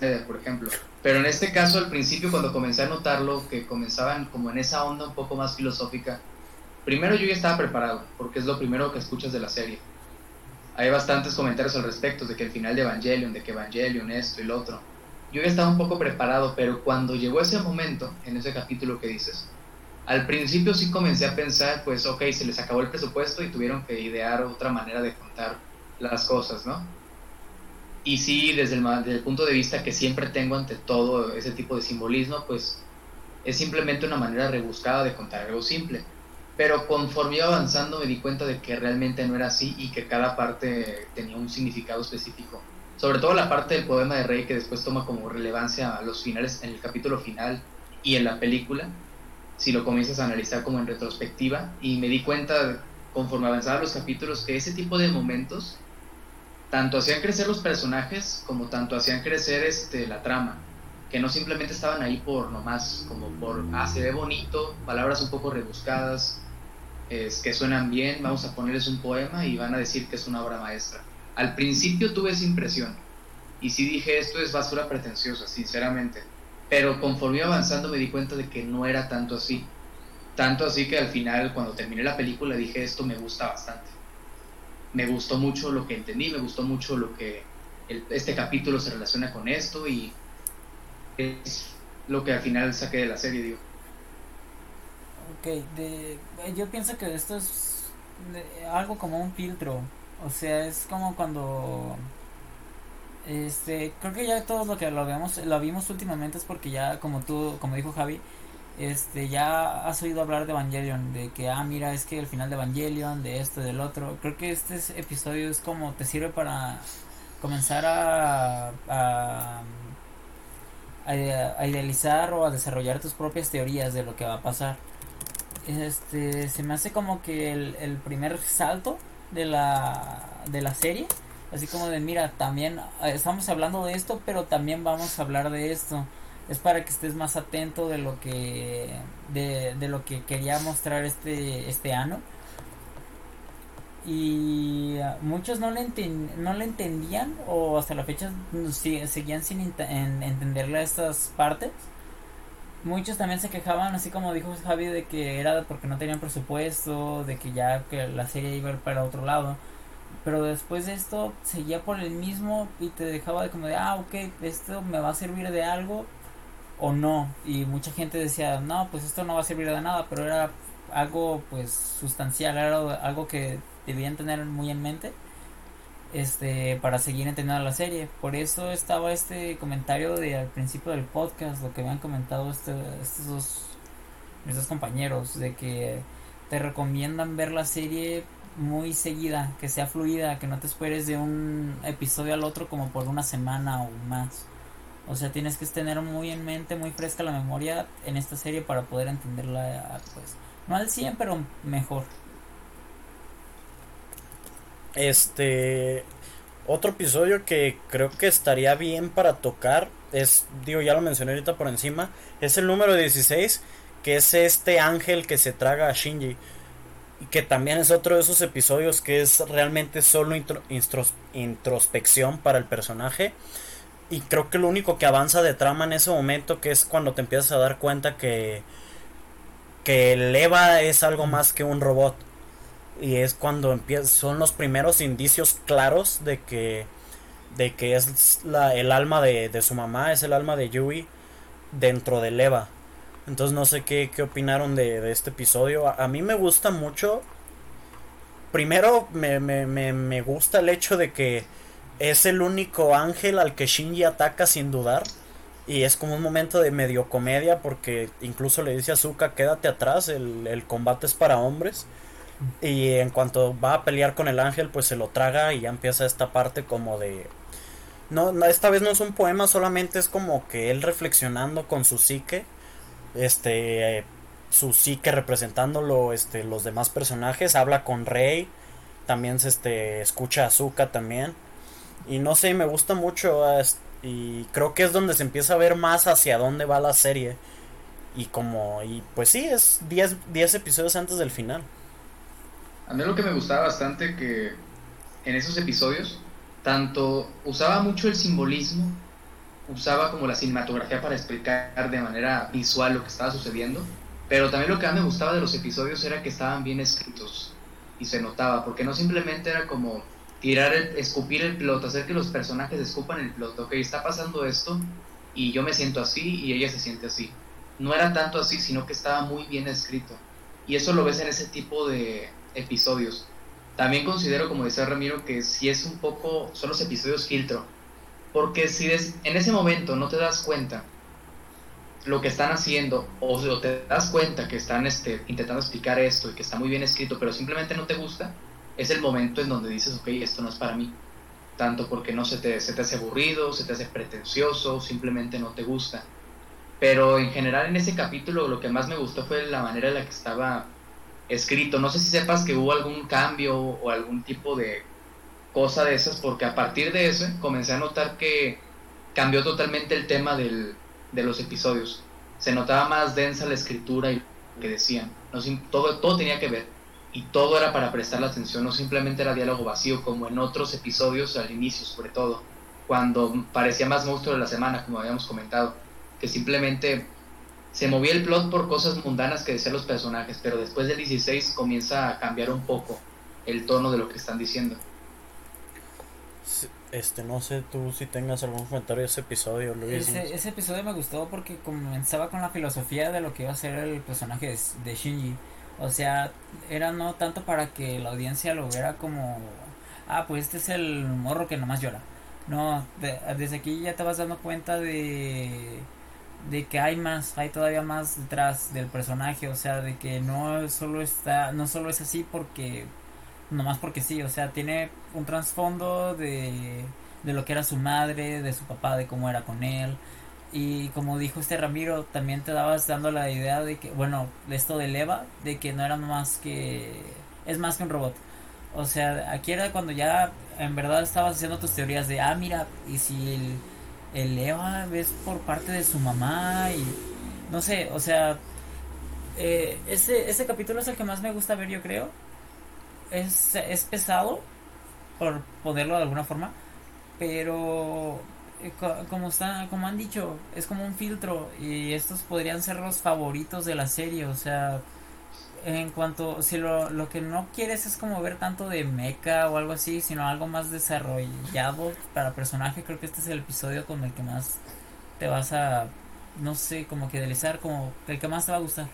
de por ejemplo. Pero en este caso, al principio, cuando comencé a notarlo, que comenzaban como en esa onda un poco más filosófica, primero yo ya estaba preparado, porque es lo primero que escuchas de la serie. Hay bastantes comentarios al respecto, de que el final de Evangelion, de que Evangelion esto y lo otro. Yo ya estaba un poco preparado, pero cuando llegó ese momento, en ese capítulo que dices, al principio sí comencé a pensar, pues ok, se les acabó el presupuesto y tuvieron que idear otra manera de contar las cosas, ¿no? Y sí, desde el, punto de vista que siempre tengo ante todo ese tipo de simbolismo, pues es simplemente una manera rebuscada de contar algo simple. Pero conforme iba avanzando me di cuenta de que realmente no era así y que cada parte tenía un significado específico. Sobre todo la parte del poema de Rey que después toma como relevancia a los finales, en el capítulo final y en la película, si lo comienzas a analizar como en retrospectiva. Y me di cuenta conforme avanzaban los capítulos que ese tipo de momentos tanto hacían crecer los personajes como tanto hacían crecer este, la trama, que no simplemente estaban ahí por nomás, como por, ah, se ve bonito, palabras un poco rebuscadas, es, que suenan bien, vamos a ponerles un poema y van a decir que es una obra maestra. Al principio tuve esa impresión y sí dije esto es basura pretenciosa, sinceramente, pero conforme iba avanzando me di cuenta de que no era tanto así. Tanto así que al final, cuando terminé la película, dije esto me gusta bastante me gustó mucho lo que entendí, me gustó mucho lo que este capítulo se relaciona con esto y es lo que al final saqué de la serie, digo. Ok, yo pienso que esto es algo como un filtro, o sea, es como cuando... Este, creo que ya todo lo que lo vemos, lo vimos últimamente es porque ya, como tú, como dijo Javi, este ya has oído hablar de Evangelion, de que ah mira es que el final de Evangelion, de esto, del otro. Creo que este episodio es como te sirve para comenzar a, a, a, idealizar o a desarrollar tus propias teorías de lo que va a pasar. Este se me hace como que el, el primer salto de la de la serie, así como de mira también eh, estamos hablando de esto, pero también vamos a hablar de esto. Es para que estés más atento de lo que de, de lo que quería mostrar este este ano. Y muchos no le, no le entendían o hasta la fecha seguían sin entenderle a estas partes. Muchos también se quejaban, así como dijo Javi, de que era porque no tenían presupuesto, de que ya que la serie iba para otro lado. Pero después de esto seguía por el mismo y te dejaba de como de, ah, ok, esto me va a servir de algo o no. Y mucha gente decía, no, pues esto no va a servir de nada, pero era algo pues sustancial, era algo que debían tener muy en mente este para seguir entendiendo la serie. Por eso estaba este comentario de al principio del podcast lo que habían comentado este, estos dos estos compañeros de que te recomiendan ver la serie muy seguida que sea fluida que no te esperes de un episodio al otro como por una semana o más. O sea tienes que tener muy en mente muy fresca la memoria en esta serie para poder entenderla pues no al 100 pero mejor este. Otro episodio que creo que estaría bien para tocar es, digo, ya lo mencioné ahorita por encima, es el número 16, que es este ángel que se traga a Shinji. Y que también es otro de esos episodios que es realmente solo introspección para el personaje. Y creo que lo único que avanza de trama en ese momento, que es cuando te empiezas a dar cuenta que, que el Eva es algo más que un robot y es cuando empieza, son los primeros indicios claros de que de que es la, el alma de, de, su mamá, es el alma de Yui dentro de Eva. Entonces no sé qué, qué opinaron de, de este episodio. A, mí me gusta mucho. Primero me, me, me, me, gusta el hecho de que es el único ángel al que Shinji ataca sin dudar. Y es como un momento de medio comedia porque incluso le dice a Azuka, quédate atrás, el, el combate es para hombres. Y en cuanto va a pelear con el ángel, pues se lo traga y ya empieza esta parte como de... No, esta vez no es un poema, solamente es como que él reflexionando con su psique. Este... su psique representándolo este, los demás personajes. Habla con Rey. También se este, escucha a Azuka también. Y no sé, me gusta mucho. Y creo que es donde se empieza a ver más hacia dónde va la serie. Y como... Y pues sí, es 10 episodios antes del final. A mí lo que me gustaba bastante que en esos episodios, tanto usaba mucho el simbolismo, usaba como la cinematografía para explicar de manera visual lo que estaba sucediendo, pero también lo que a mí me gustaba de los episodios era que estaban bien escritos y se notaba, porque no simplemente era como tirar el, escupir el plot, hacer que los personajes escupan el plot, ok, está pasando esto y yo me siento así y ella se siente así. No era tanto así, sino que estaba muy bien escrito. Y eso lo ves en ese tipo de, episodios. También considero, como decía Ramiro, que si es un poco, son los episodios filtro. Porque si en ese momento no te das cuenta lo que están haciendo, o, te das cuenta que están este, intentando explicar esto y que está muy bien escrito, pero simplemente no te gusta, es el momento en donde dices, ok, esto no es para mí. Tanto porque no se te, se te hace aburrido, se te hace pretencioso, simplemente no te gusta. Pero en general en ese capítulo lo que más me gustó fue la manera en la que estaba escrito. No sé si sepas que hubo algún cambio o algún tipo de cosa de esas, porque a partir de eso comencé a notar que cambió totalmente el tema del, de los episodios. Se notaba más densa la escritura y lo que decían. No, todo, todo tenía que ver. Y todo era para prestar la atención, no simplemente era diálogo vacío, como en otros episodios al inicio, sobre todo, cuando parecía más monstruo de la semana, como habíamos comentado, que simplemente se movía el plot por cosas mundanas que decían los personajes, pero después del 16 comienza a cambiar un poco el tono de lo que están diciendo. Este, no sé tú si tengas algún comentario de ese episodio, Luis. Ese, episodio me gustó porque comenzaba con la filosofía de lo que iba a ser el personaje de, Shinji. O sea, era no tanto para que la audiencia lo viera como, ah, pues este es el morro que nomás llora. No, desde aquí ya te vas dando cuenta de de que hay más, hay todavía más detrás del personaje, o sea, de que no solo está, no solo es así porque, nomás porque sí, o sea, tiene un trasfondo de, de lo que era su madre, de su papá, de cómo era con él, y como dijo este Ramiro, también te dabas dando la idea de que, bueno, esto de Eva, de que no era más que, es más que un robot. O sea, aquí era cuando ya en verdad estabas haciendo tus teorías de, ah, mira, y si el Eva es por parte de su mamá y no sé, o sea, eh, ese, ese capítulo es el que más me gusta ver, yo creo. Es, es pesado, por ponerlo de alguna forma, pero eh, como está, como han dicho, es como un filtro y estos podrían ser los favoritos de la serie, o sea, en cuanto si lo, lo que no quieres es como ver tanto de mecha o algo así, sino algo más desarrollado para personaje, creo que este es el episodio con el que más te vas a no sé, como que deslizar como el que más te va a gustar.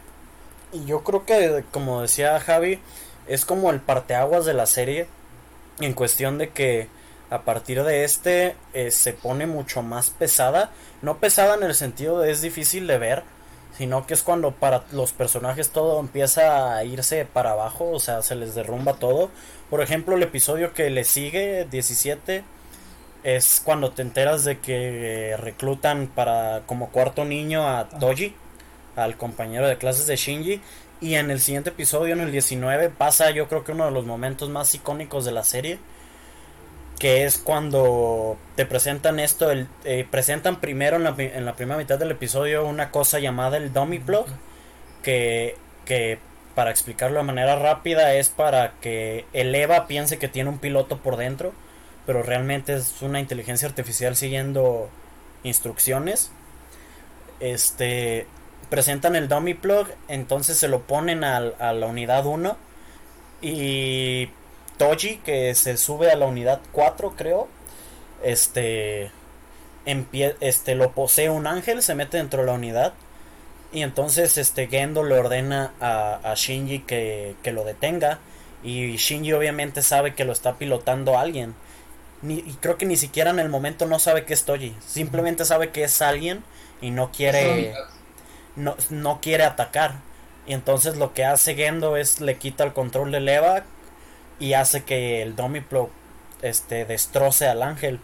Y yo creo que como decía Javi, es como el parteaguas de la serie en cuestión de que a partir de este eh, se pone mucho más pesada, no pesada en el sentido de es difícil de ver, sino que es cuando para los personajes todo empieza a irse para abajo, o sea, se les derrumba todo. Por ejemplo, el episodio que le sigue, 17, es cuando te enteras de que reclutan para como cuarto niño a Toji, al compañero de clases de Shinji. Y en el siguiente episodio, en el 19, pasa yo creo que uno de los momentos más icónicos de la serie que es cuando te presentan esto, el, eh, presentan primero en la, en la, primera mitad del episodio una cosa llamada el dummy plug, que, que para explicarlo de manera rápida es para que el EVA piense que tiene un piloto por dentro, pero realmente es una inteligencia artificial siguiendo instrucciones. Este presentan el dummy plug, entonces se lo ponen a, a la unidad 1 y Toji, que se sube a la unidad 4, creo. Este, este lo posee un ángel, se mete dentro de la unidad. Y entonces este Gendo le ordena a, Shinji que, lo detenga. Y Shinji obviamente sabe que lo está pilotando alguien. Ni, y creo que ni siquiera en el momento no sabe que es Toji. Simplemente sabe que es alguien y no quiere. No, no quiere atacar. Y entonces lo que hace Gendo es le quita el control de Eva y hace que el Domiplo este, destroce al ángel.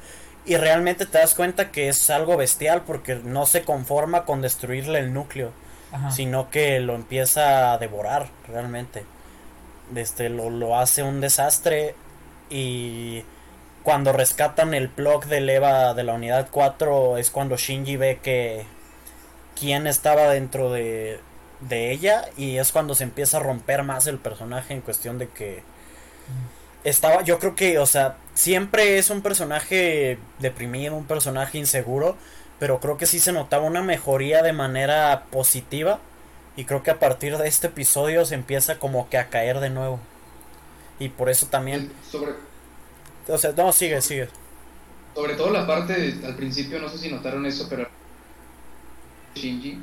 Y realmente te das cuenta que es algo bestial porque no se conforma con destruirle el núcleo, sino que lo empieza a devorar realmente. Este, lo, lo hace un desastre y cuando rescatan el plug de leva de la unidad 4 es cuando Shinji ve que quién estaba dentro de, de ella y es cuando se empieza a romper más el personaje en cuestión de que estaba, yo creo que, o sea, siempre es un personaje deprimido, un personaje inseguro, pero creo que sí se notaba una mejoría de manera positiva y creo que a partir de este episodio se empieza como que a caer de nuevo. Y por eso también... Sobre... O sea, no, sigue, sigue. Sobre todo la parte, al principio, no sé si notaron eso, pero Shinji,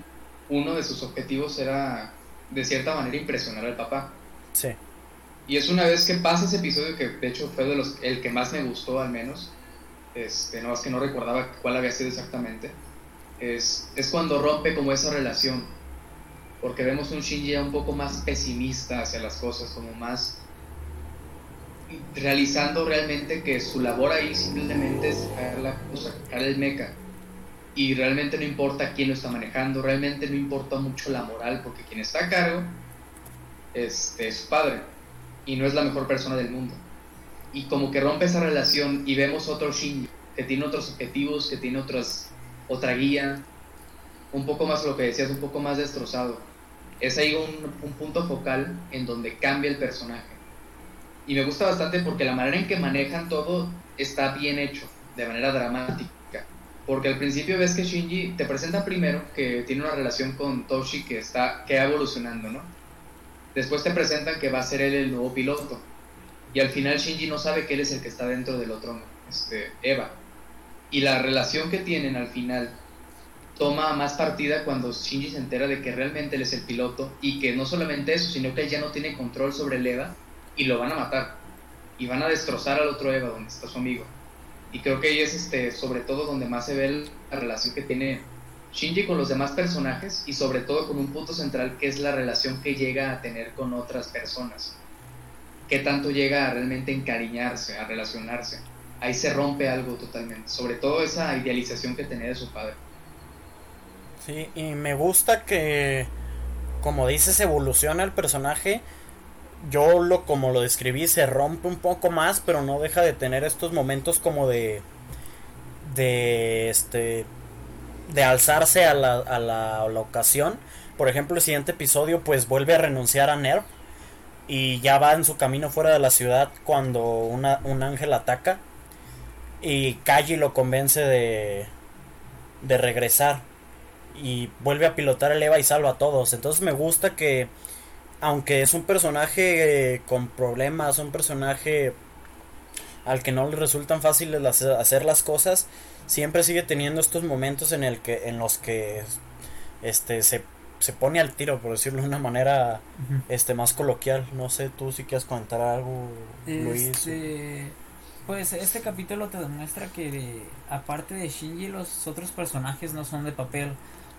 uno de sus objetivos era, de cierta manera, impresionar al papá. Sí. Y es una vez que pasa ese episodio, que de hecho fue de los, el que más me gustó al menos, este, no es que no recordaba cuál había sido exactamente, es, es cuando rompe como esa relación, porque vemos un Shinji un poco más pesimista hacia las cosas, como más realizando realmente que su labor ahí simplemente es sacar, la, sacar el mecha. Y realmente no importa quién lo está manejando, realmente no importa mucho la moral, porque quien está a cargo este, es su padre y no es la mejor persona del mundo. Y como que rompe esa relación y vemos otro Shinji que tiene otros objetivos, que tiene otras, otra guía, un poco más lo que decías, un poco más destrozado. Es ahí un, un punto focal en donde cambia el personaje. Y me gusta bastante porque la manera en que manejan todo está bien hecho, de manera dramática. Porque al principio ves que Shinji te presenta primero que tiene una relación con Toshi que está que va evolucionando, ¿no? Después te presentan que va a ser él el nuevo piloto. Y al final Shinji no sabe que él es el que está dentro del otro, este, Eva. Y la relación que tienen al final toma más partida cuando Shinji se entera de que realmente él es el piloto y que no solamente eso, sino que él ya no tiene control sobre el Eva y lo van a matar. Y van a destrozar al otro Eva donde está su amigo. Y creo que ahí es este, sobre todo donde más se ve la relación que tiene Shinji con los demás personajes y sobre todo con un punto central que es la relación que llega a tener con otras personas. ¿Qué tanto llega a realmente encariñarse, a relacionarse? Ahí se rompe algo totalmente, sobre todo esa idealización que tenía de su padre. Sí, y me gusta que, como dices, evoluciona el personaje. Yo lo como lo describí, se rompe un poco más, pero no deja de tener estos momentos como de de este de alzarse a la, a la, ocasión. Por ejemplo, el siguiente episodio pues vuelve a renunciar a Nerv y ya va en su camino fuera de la ciudad cuando una, un ángel ataca y Kaji lo convence de, de regresar y vuelve a pilotar el Eva y salva a todos. Entonces me gusta que aunque es un personaje con problemas, un personaje al que no le resultan fáciles hacer las cosas, siempre sigue teniendo estos momentos en el que en los que este se, se pone al tiro por decirlo de una manera este más coloquial. No sé tú si quieres contar algo Luis. Este, pues este capítulo te demuestra que aparte de Shinji los otros personajes no son de papel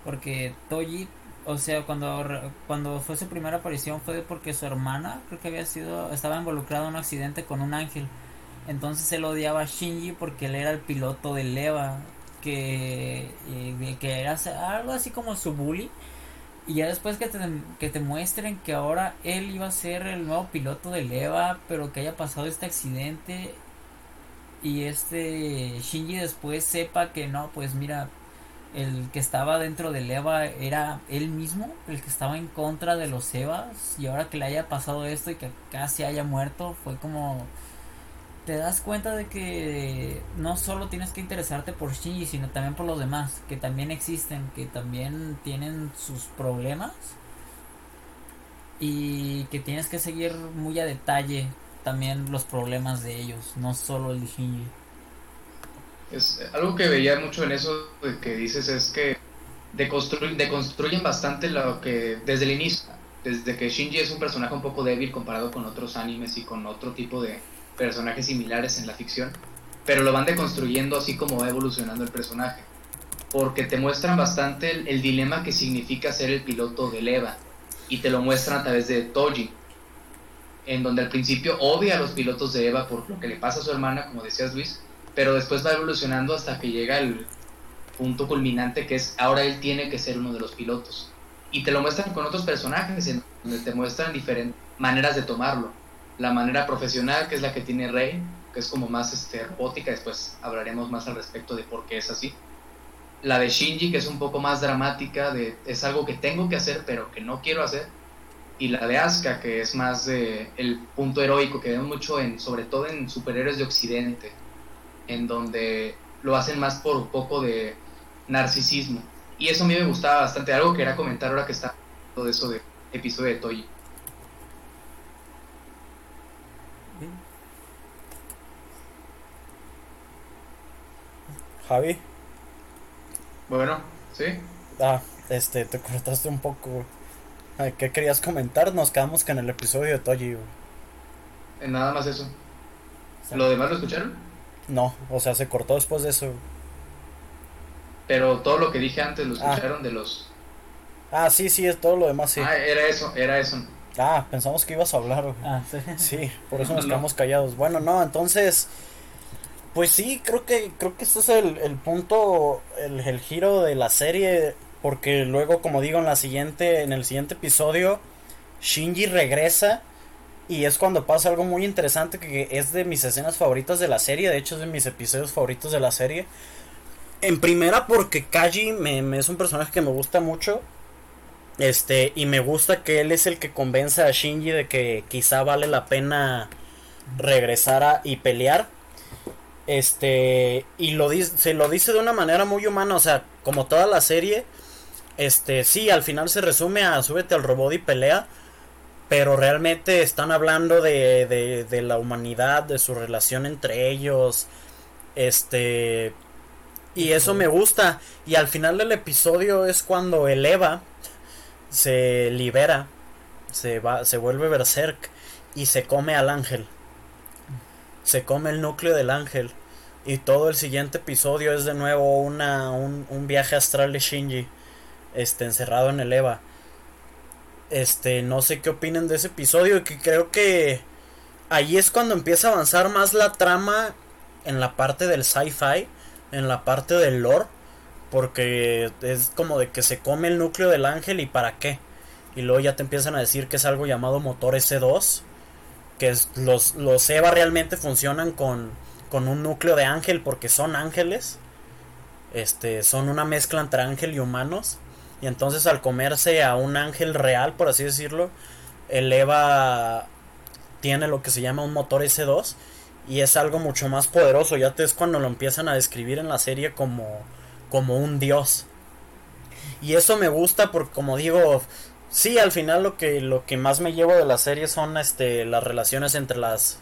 porque Toji o sea cuando cuando fue su primera aparición fue porque su hermana creo que había sido estaba involucrada en un accidente con un ángel entonces él odiaba a Shinji porque él era el piloto de Leva, que, eh, que era algo así como su bully. Y ya después que te, que te muestren que ahora él iba a ser el nuevo piloto de Leva, pero que haya pasado este accidente y este Shinji después sepa que no, pues mira, el que estaba dentro de Leva era él mismo, el que estaba en contra de los Evas y ahora que le haya pasado esto y que casi haya muerto, fue como te das cuenta de que no solo tienes que interesarte por Shinji, sino también por los demás, que también existen, que también tienen sus problemas y que tienes que seguir muy a detalle también los problemas de ellos, no solo el de Shinji. Es, algo que veía mucho en eso que dices es que deconstruyen bastante lo que desde el inicio, desde que Shinji es un personaje un poco débil comparado con otros animes y con otro tipo de, personajes similares en la ficción, pero lo van deconstruyendo así como va evolucionando el personaje. Porque te muestran bastante el, dilema que significa ser el piloto de Leva. Y te lo muestran a través de Toji. En donde al principio odia a los pilotos de Eva por lo que le pasa a su hermana, como decías Luis. Pero después va evolucionando hasta que llega el punto culminante que es ahora él tiene que ser uno de los pilotos. Y te lo muestran con otros personajes, en donde te muestran diferentes maneras de tomarlo la manera profesional, que es la que tiene Rey, que es como más este, robótica, después hablaremos más al respecto de por qué es así. La de Shinji, que es un poco más dramática, de, es algo que tengo que hacer, pero que no quiero hacer. Y la de Asuka, que es más de el punto heroico, que vemos mucho en, sobre todo en superhéroes de Occidente, en donde lo hacen más por un poco de narcisismo. Y eso a mí me gustaba bastante, algo que era comentar ahora que está todo eso de episodio de Toy. Javi. Bueno, sí. Ah, este, te cortaste un poco. ¿Qué querías comentar? Nos quedamos con el episodio de Toji. Eh, nada más eso. ¿Lo demás lo escucharon? No, o sea, se cortó después de eso. Pero todo lo que dije antes lo ah. escucharon de los. Ah, sí, sí, es todo lo demás, sí. Ah, era eso, era eso. Ah, pensamos que ibas a hablar. Ah, sí. Sí, por eso nos [laughs] quedamos callados. Bueno, no, entonces pues sí, creo que creo que este es el, el punto, el, el, giro de la serie, porque luego, como digo, en la siguiente, en el siguiente episodio, Shinji regresa y es cuando pasa algo muy interesante que es de mis escenas favoritas de la serie, de hecho es de mis episodios favoritos de la serie. En primera porque Kaji me, me es un personaje que me gusta mucho. Este, y me gusta que él es el que convence a Shinji de que quizá vale la pena regresar a, y pelear este, y lo dice, se lo dice de una manera muy humana, o sea, como toda la serie, este, sí, al final se resume a súbete al robot y pelea, pero realmente están hablando de, de, de la humanidad, de su relación entre ellos, este, y eso me gusta, y al final del episodio es cuando el Eva se libera, se va, se vuelve berserk y se come al ángel se come el núcleo del ángel. Y todo el siguiente episodio es de nuevo una, un, un viaje astral de Shinji. Este, encerrado en el Eva. Este, no sé qué opinen de ese episodio. Que creo que ahí es cuando empieza a avanzar más la trama en la parte del sci-fi. En la parte del lore. Porque es como de que se come el núcleo del ángel y para qué. Y luego ya te empiezan a decir que es algo llamado motor S2 que los, los EVA realmente funcionan con, con un núcleo de ángel porque son ángeles. este, son una mezcla entre ángel y humanos. Y entonces al comerse a un ángel real, por así decirlo, eleva, tiene lo que se llama un motor S2 y es algo mucho más poderoso. Ya te es cuando lo empiezan a describir en la serie como, como un dios. Y eso me gusta porque como digo, sí, al final lo que, lo que más me llevo de la serie son este, las relaciones entre las,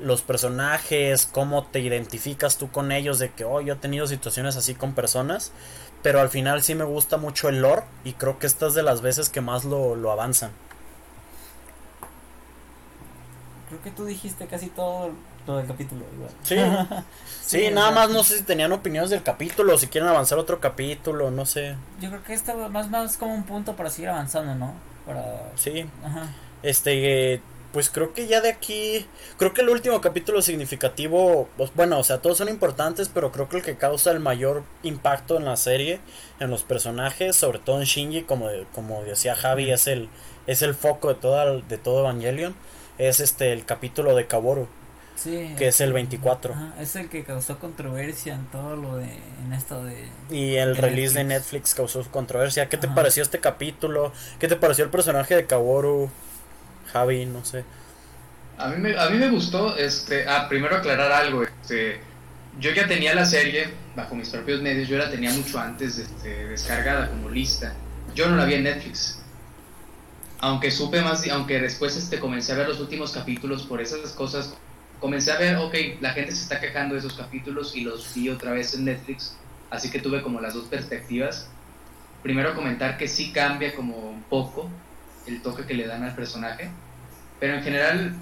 los personajes, cómo te identificas tú con ellos, de que, oh, yo he tenido situaciones así con personas, pero al final sí me gusta mucho el lore y creo que esta es de las veces que más lo, lo avanzan. Creo que tú dijiste casi todo todo el capítulo igual. Sí. sí, nada más no sé si tenían opiniones del capítulo, si quieren avanzar otro capítulo, no sé. Yo creo que esta más más como un punto para seguir avanzando, ¿no? Para Sí. Ajá. Este pues creo que ya de aquí, creo que el último capítulo significativo, pues, bueno, o sea, todos son importantes, pero creo que el que causa el mayor impacto en la serie, en los personajes, sobre todo en Shinji, como, como decía Javi, es el, es el foco de, toda, de todo Evangelion, es este el capítulo de Kaboru. Sí, que es el 24. es el que causó controversia en todo lo de en esto de y el release de Netflix causó controversia. ¿Qué te pareció este capítulo? ¿Qué te pareció el personaje de Kaworu? Javi, no sé. A mí me, a mí me gustó este ah, primero aclarar algo, este yo ya tenía la serie bajo mis propios medios, yo la tenía mucho antes este, descargada como lista. Yo no la vi en Netflix aunque supe más, aunque después este, comencé a ver los últimos capítulos por esas cosas comencé a ver, ok, la gente se está quejando de esos capítulos y los vi otra vez en Netflix, así que tuve como las dos perspectivas. Primero comentar que sí cambia como un poco el toque que le dan al personaje, pero en general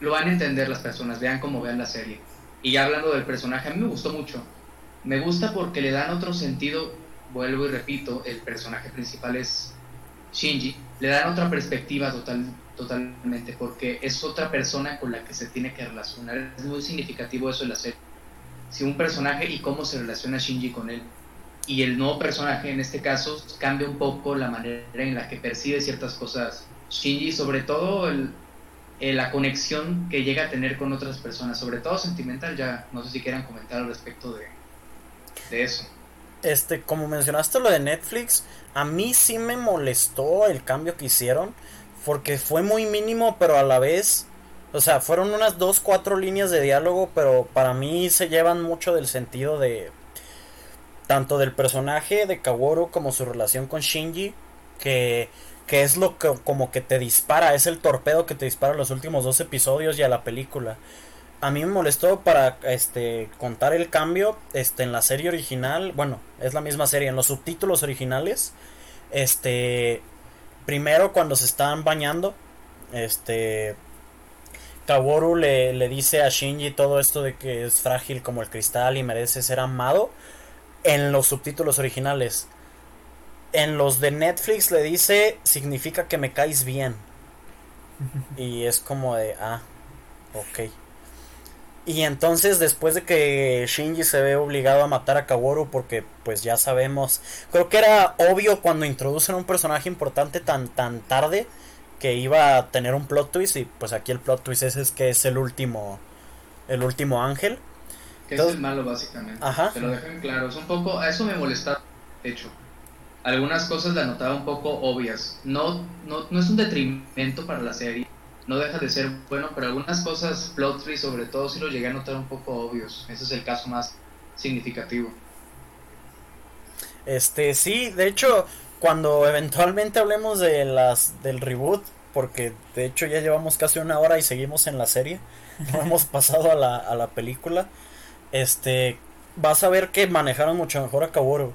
lo van a entender las personas, vean cómo vean la serie. Y ya hablando del personaje, a mí me gustó mucho. Me gusta porque le dan otro sentido, vuelvo y repito, el personaje principal es Shinji, le dan otra perspectiva total, totalmente, porque es otra persona con la que se tiene que relacionar. Es muy significativo eso de la. Si un personaje y cómo se relaciona Shinji con él. Y el nuevo personaje, en este caso, cambia un poco la manera en la que percibe ciertas cosas Shinji, sobre todo el, la conexión que llega a tener con otras personas, sobre todo sentimental. Ya no sé si quieran comentar al respecto de, de eso. Este, como mencionaste lo de Netflix, a mí sí me molestó el cambio que hicieron porque fue muy mínimo, pero a la vez, o sea, fueron unas dos, cuatro líneas de diálogo, pero para mí se llevan mucho del sentido de tanto del personaje de Kaworu como su relación con Shinji, que, que es lo que como que te dispara, es el torpedo que te dispara los últimos dos episodios y a la película. A mí me molestó para este contar el cambio este en la serie original, bueno, es la misma serie en los subtítulos originales. Este primero cuando se están bañando, este Kaworu le, le, dice a Shinji todo esto de que es frágil como el cristal y merece ser amado en los subtítulos originales. En los de Netflix le dice significa que me caes bien. [laughs] y es como de, ah, ok. Y entonces después de que Shinji se ve obligado a matar a Kaworu porque pues ya sabemos, creo que era obvio cuando introducen un personaje importante tan tan tarde que iba a tener un plot twist y pues aquí el plot twist es, es que es el último el último ángel. Que es el malo básicamente. Ajá. Te lo dejan claro, es un poco, a eso me molesta, de hecho. Algunas cosas la notaba un poco obvias. No, no, no es un detrimento para la serie no deja de ser bueno, pero algunas cosas, plot twist sobre todo, si lo llegué a notar un poco obvios. Ese es el caso más significativo. Este, sí, de hecho, cuando eventualmente hablemos de las del reboot, porque de hecho ya llevamos casi una hora y seguimos en la serie, [laughs] no hemos pasado a la, a la película, este, vas a ver que manejaron mucho mejor a Kaworu.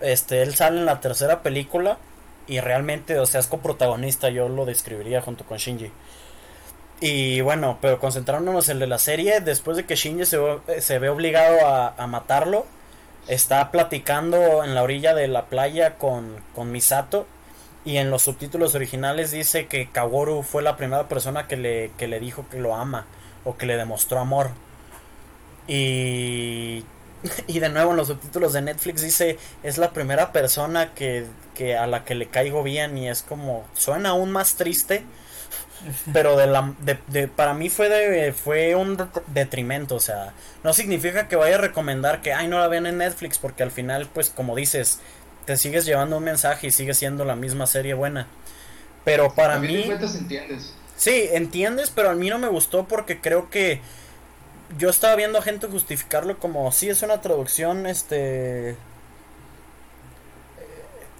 Este, él sale en la tercera película y realmente, o sea, es coprotagonista, yo lo describiría junto con Shinji. Y bueno, pero concentrándonos en el de la serie, después de que Shinji se, se ve obligado a, matarlo, está platicando en la orilla de la playa con, Misato. Y en los subtítulos originales dice que Kaworu fue la primera persona que le, que le dijo que lo ama o que le demostró amor. Y, [laughs] y de nuevo en los subtítulos de Netflix dice es la primera persona que, que a la que le caigo bien y es como suena aún más triste pero de la de, para mí fue de, fue un detrimento, o sea, no significa que vaya a recomendar que ay no la vean en Netflix porque al final pues como dices, te sigues llevando un mensaje y sigue siendo la misma serie buena. Pero para mí entiendes. Sí, entiendes, pero a mí no me gustó porque creo que yo estaba viendo a gente justificarlo como sí es una traducción este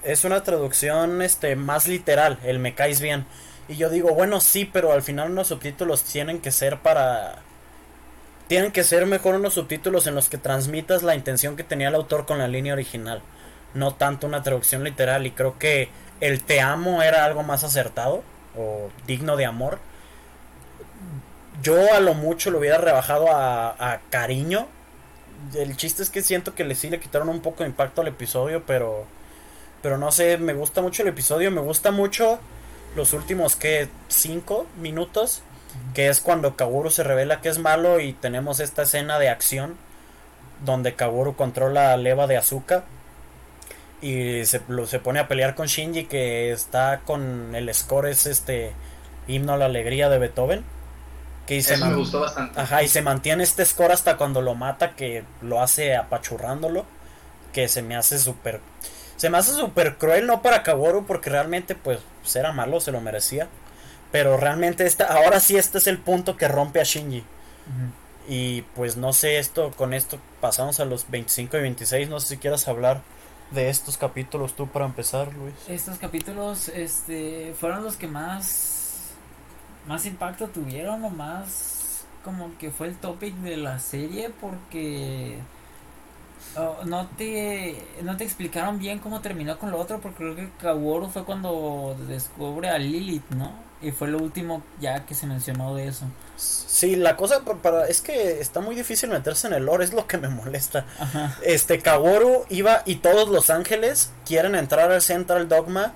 es una traducción este más literal, el me caes bien. Y yo digo, bueno, sí, pero al final unos subtítulos tienen que ser para tienen que ser mejor unos subtítulos en los que transmitas la intención que tenía el autor con la línea original, no tanto una traducción literal y creo que el te amo era algo más acertado o digno de amor. Yo a lo mucho lo hubiera rebajado a, a cariño. El chiste es que siento que le sí le quitaron un poco de impacto al episodio, pero pero no sé, me gusta mucho el episodio, me gusta mucho los últimos que cinco minutos, que es cuando Kaguru se revela que es malo y tenemos esta escena de acción donde Kaguru controla a leva de azúcar y se, se pone a pelear con Shinji que está con el score es este himno a la alegría de Beethoven. Que Eso me gustó bastante. Ajá, y se mantiene este score hasta cuando lo mata, que lo hace apachurrándolo, que se me hace súper se me hace súper cruel, no para Kaworu, porque realmente, pues, era malo, se lo merecía. Pero realmente, esta, ahora sí, este es el punto que rompe a Shinji. Y pues no sé, esto con esto pasamos a los 25 y 26. No sé si quieras hablar de estos capítulos tú para empezar, Luis. Estos capítulos este, fueron los que más, más impacto tuvieron o más como que fue el topic de la serie porque Oh, no te no te explicaron bien cómo terminó con lo otro porque creo que Kaworu fue cuando descubre a Lilith, ¿no? Y fue lo último ya que se mencionó de eso. Sí, la cosa para es que está muy difícil meterse en el lore, es lo que me molesta. Este Kaworu iba y todos los ángeles quieren entrar al Central Dogma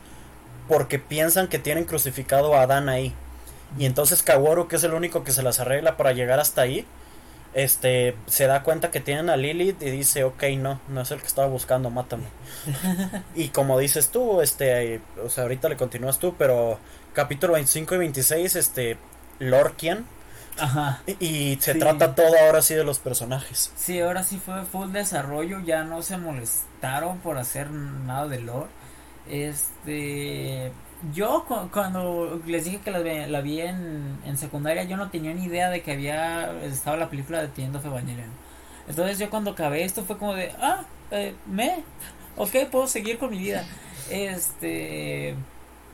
porque piensan que tienen crucificado a Adán ahí. Y entonces Kaworu, que es el único que se las arregla para llegar hasta ahí, este se da cuenta que tienen a Lilith y dice, ok, no, no es el que estaba buscando, mátame. [laughs] y como dices tú, este, o sea, ahorita le continúas tú, pero capítulo 25 y 26, este, Lorkian. Ajá. Y, se trata todo ahora sí de los personajes. Sí, ahora sí fue full desarrollo, ya no se molestaron por hacer nada de lore. Este, yo cuando les dije que la, vi en, secundaria, yo no tenía ni idea de que había estado la película de Teniendo Evangelion. Entonces yo cuando acabé esto fue como de, ah, eh, me, ok, puedo seguir con mi vida. Este,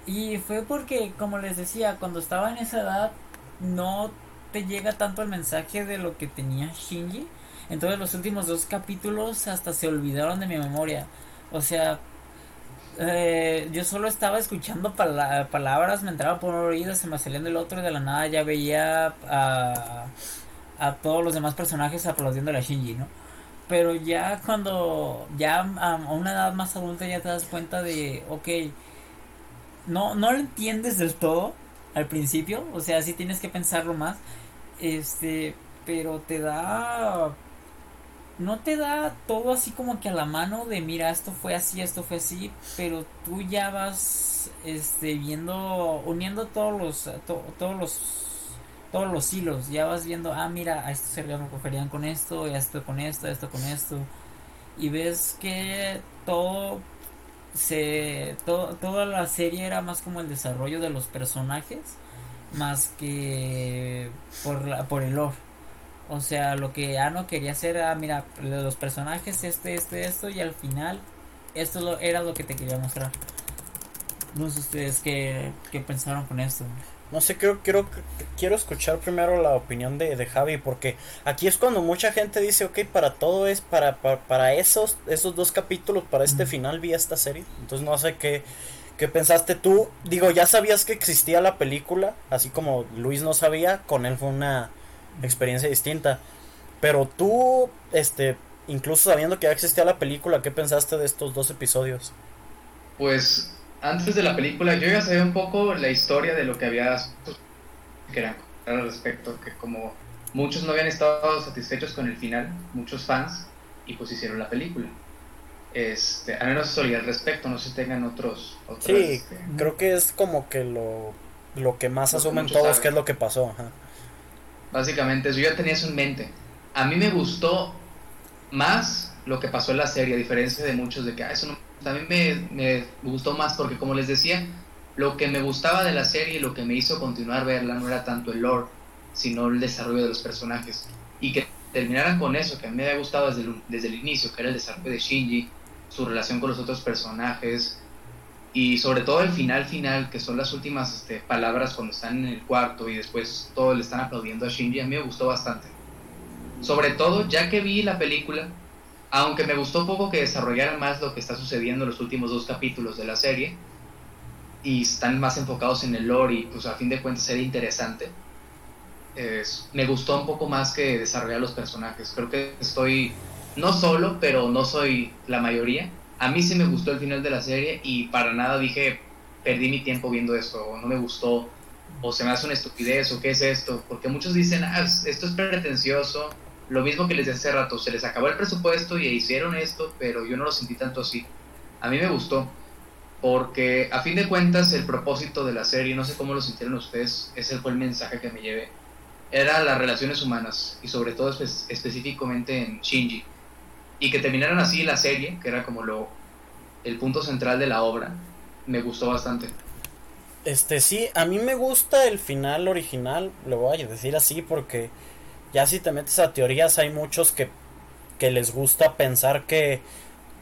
y fue porque, como les decía, cuando estaba en esa edad, no te llega tanto el mensaje de lo que tenía Shinji. Entonces los últimos dos capítulos hasta se olvidaron de mi memoria. O sea, eh, yo solo estaba escuchando palabras, me entraba por un oído, se me salían del otro y de la nada ya veía a, a todos los demás personajes aplaudiendo a Shinji, ¿no? Pero ya cuando, ya a, una edad más adulta ya te das cuenta de, ok, no, no lo entiendes del todo al principio, o sea, sí tienes que pensarlo más, este, pero te da no te da todo así como que a la mano de mira esto fue así esto fue así pero tú ya vas este viendo uniendo todos los todos los todos los hilos. Ya vas viendo ah mira a esto se cogerían con esto a esto con esto a esto con esto y ves que todo se todo, toda la serie era más como el desarrollo de los personajes más que por la, por el lore o sea, lo que Ano quería hacer era, mira, los personajes, este, este, esto, y al final, esto era lo que te quería mostrar. No sé ustedes qué, qué pensaron con esto. No sé, quiero, quiero, quiero escuchar primero la opinión de, de, Javi, porque aquí es cuando mucha gente dice, ok, para todo es, para, para, esos, esos dos capítulos, para este final vi esta serie. Entonces no sé qué, qué pensaste tú. Digo, ya sabías que existía la película, así como Luis no sabía, con él fue una experiencia distinta. Pero tú, este, incluso sabiendo que ya existía la película, ¿qué pensaste de estos dos episodios? Pues antes de la película yo ya sabía un poco la historia de lo que había que era al respecto, que como muchos no habían estado satisfechos con el final, muchos fans, y pues hicieron la película. Este, al menos eso al respecto, no sé si tengan otros... sí, este, creo que es como que lo lo que más asumen todos que es lo que pasó. Básicamente, yo ya tenía eso en mente. A mí me gustó más lo que pasó en la serie, a diferencia de muchos de que ah, eso no, también me, me, gustó más porque como les decía, lo que me gustaba de la serie y lo que me hizo continuar verla no era tanto el lore, sino el desarrollo de los personajes. Y que terminaran con eso, que a mí me había gustado desde desde el inicio, que era el desarrollo de Shinji, su relación con los otros personajes, y sobre todo el final final, que son las últimas este, palabras cuando están en el cuarto y después todos le están aplaudiendo a Shinji, a mí me gustó bastante. Sobre todo, ya que vi la película, aunque me gustó poco que desarrollaran más lo que está sucediendo en los últimos dos capítulos de la serie, y están más enfocados en el lore y pues a fin de cuentas era interesante, me gustó un poco más que desarrollar los personajes. Creo que estoy, no solo, pero no soy la mayoría. A mí sí me gustó el final de la serie y para nada dije, perdí mi tiempo viendo esto, o no me gustó, o se me hace una estupidez, o qué es esto. Porque muchos dicen, ah, esto es pretencioso, lo mismo que les decía hace rato, se les acabó el presupuesto y hicieron esto, pero yo no lo sentí tanto así. A mí me gustó, porque a fin de cuentas el propósito de la serie, no sé cómo lo sintieron ustedes, ese fue el mensaje que me llevé, era las relaciones humanas y sobre todo específicamente en Shinji. Y que terminaran así la serie, que era como lo el punto central de la obra, me gustó bastante. Este sí, a mí me gusta el final original, lo voy a decir así porque ya si te metes a teorías hay muchos que, que les gusta pensar que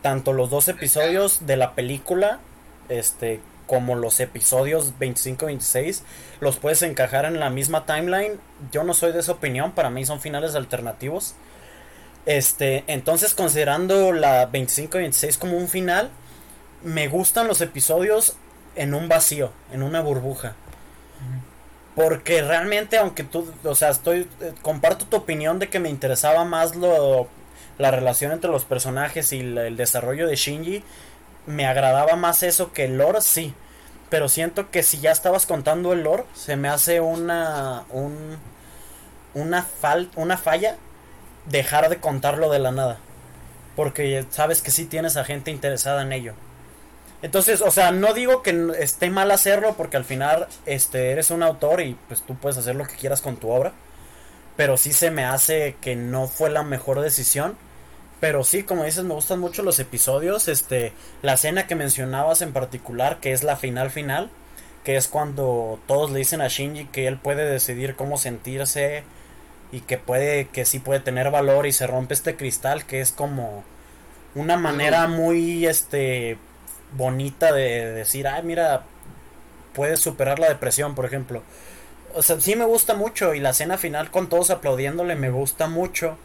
tanto los dos episodios de la película este como los episodios 25-26 los puedes encajar en la misma timeline. Yo no soy de esa opinión, para mí son finales alternativos. Este, entonces considerando la 25-26 como un final, me gustan los episodios en un vacío, en una burbuja. Porque realmente, aunque tú, o sea, estoy, eh, comparto tu opinión de que me interesaba más lo, la relación entre los personajes y el desarrollo de Shinji, me agradaba más eso que el lore, sí. Pero siento que si ya estabas contando el lore, se me hace una. Un, una, fal, una falla dejar de contarlo de la nada. Porque sabes que sí tienes a gente interesada en ello. Entonces, o sea, no digo que esté mal hacerlo porque al final este, eres un autor y pues tú puedes hacer lo que quieras con tu obra. Pero sí se me hace que no fue la mejor decisión pero sí, como dices, me gustan mucho los episodios. Este, la escena que mencionabas en particular, que es la final final, que es cuando todos le dicen a Shinji que él puede decidir cómo sentirse y que puede, que sí puede tener valor y se rompe este cristal, que es como una manera muy, este, bonita de decir, ay, mira, puedes superar la depresión, por ejemplo. O sea, sí me gusta mucho y la escena final con todos aplaudiéndole me gusta mucho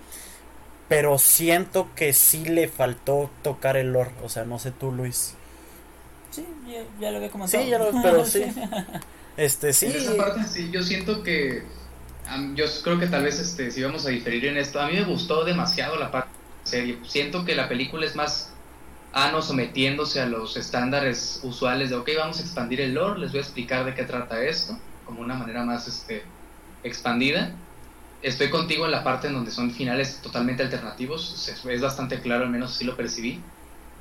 pero siento que sí le faltó tocar el lore. O sea, no sé tú, Luis. Sí, ya, lo veo como Sí, ya lo pero sí. [laughs] Este, sí. En esa parte sí, yo siento que. Yo creo que tal vez este, si vamos a diferir en esto. A mí me gustó demasiado la parte serie. Siento que la película es más ano sometiéndose a los estándares usuales de, ok, vamos a expandir el lore, les voy a explicar de qué trata esto, como una manera más este, expandida estoy contigo en la parte en donde son finales totalmente alternativos, es bastante claro, al menos así lo percibí,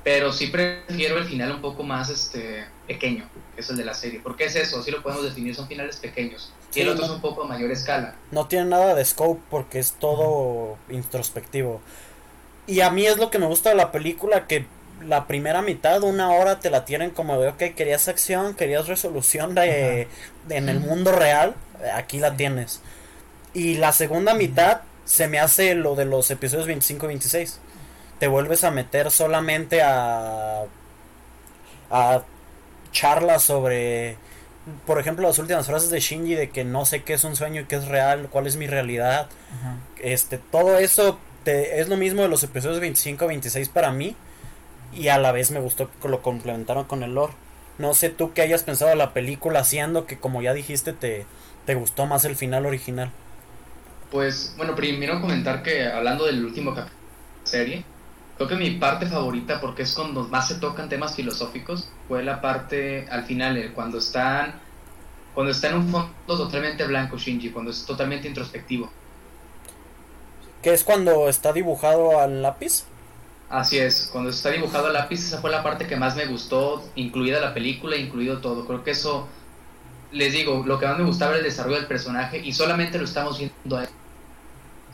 pero sí prefiero el final un poco más este pequeño, que es el de la serie, porque es eso, así lo podemos definir, son finales pequeños, y el otro es un poco a mayor escala. No tiene nada de scope porque es todo introspectivo. Y a mí es lo que me gusta de la película, que la primera mitad, una hora, te la tienen como de, ok, querías acción, querías resolución de, en el mundo real, aquí la tienes. Y la segunda mitad se me hace lo de los episodios 25 y 26. Te vuelves a meter solamente a. a charlas sobre. Por ejemplo, las últimas frases de Shinji de que no sé qué es un sueño y qué es real, cuál es mi realidad. Este, todo eso te, es lo mismo de los episodios 25 y 26 para mí. Y a la vez me gustó que lo complementaron con el lore. No sé tú qué hayas pensado de la película haciendo que como ya dijiste te, te gustó más el final original. Pues, bueno, primero comentar que hablando del último capítulo de la serie, creo que mi parte favorita, porque es cuando más se tocan temas filosóficos, fue la parte al final, cuando están cuando está en un fondo totalmente blanco Shinji, cuando es totalmente introspectivo. ¿Qué es cuando está dibujado al lápiz? Así es, cuando está dibujado al lápiz, esa fue la parte que más me gustó, incluida la película, incluido todo. Creo que eso les digo, lo que más me gustaba era el desarrollo del personaje y solamente lo estamos viendo a él.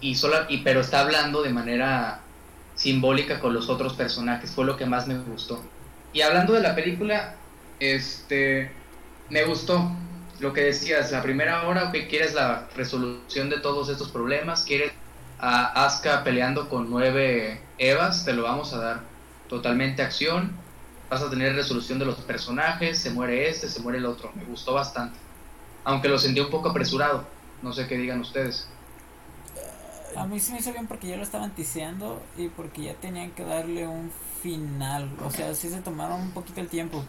Y sola, y, pero está hablando de manera simbólica con los otros personajes, fue lo que más me gustó. Y hablando de la película, este, me gustó lo que decías, la primera hora, que quieres la resolución de todos estos problemas, quieres a Asuka peleando con nueve Evas, te lo vamos a dar totalmente acción, vas a tener resolución de los personajes, se muere este, se muere el otro, me gustó bastante, aunque lo sentí un poco apresurado, no sé qué digan ustedes. A mí sí me hizo bien porque ya lo estaban tiseando y porque ya tenían que darle un final. O sea, sí se tomaron un poquito el tiempo.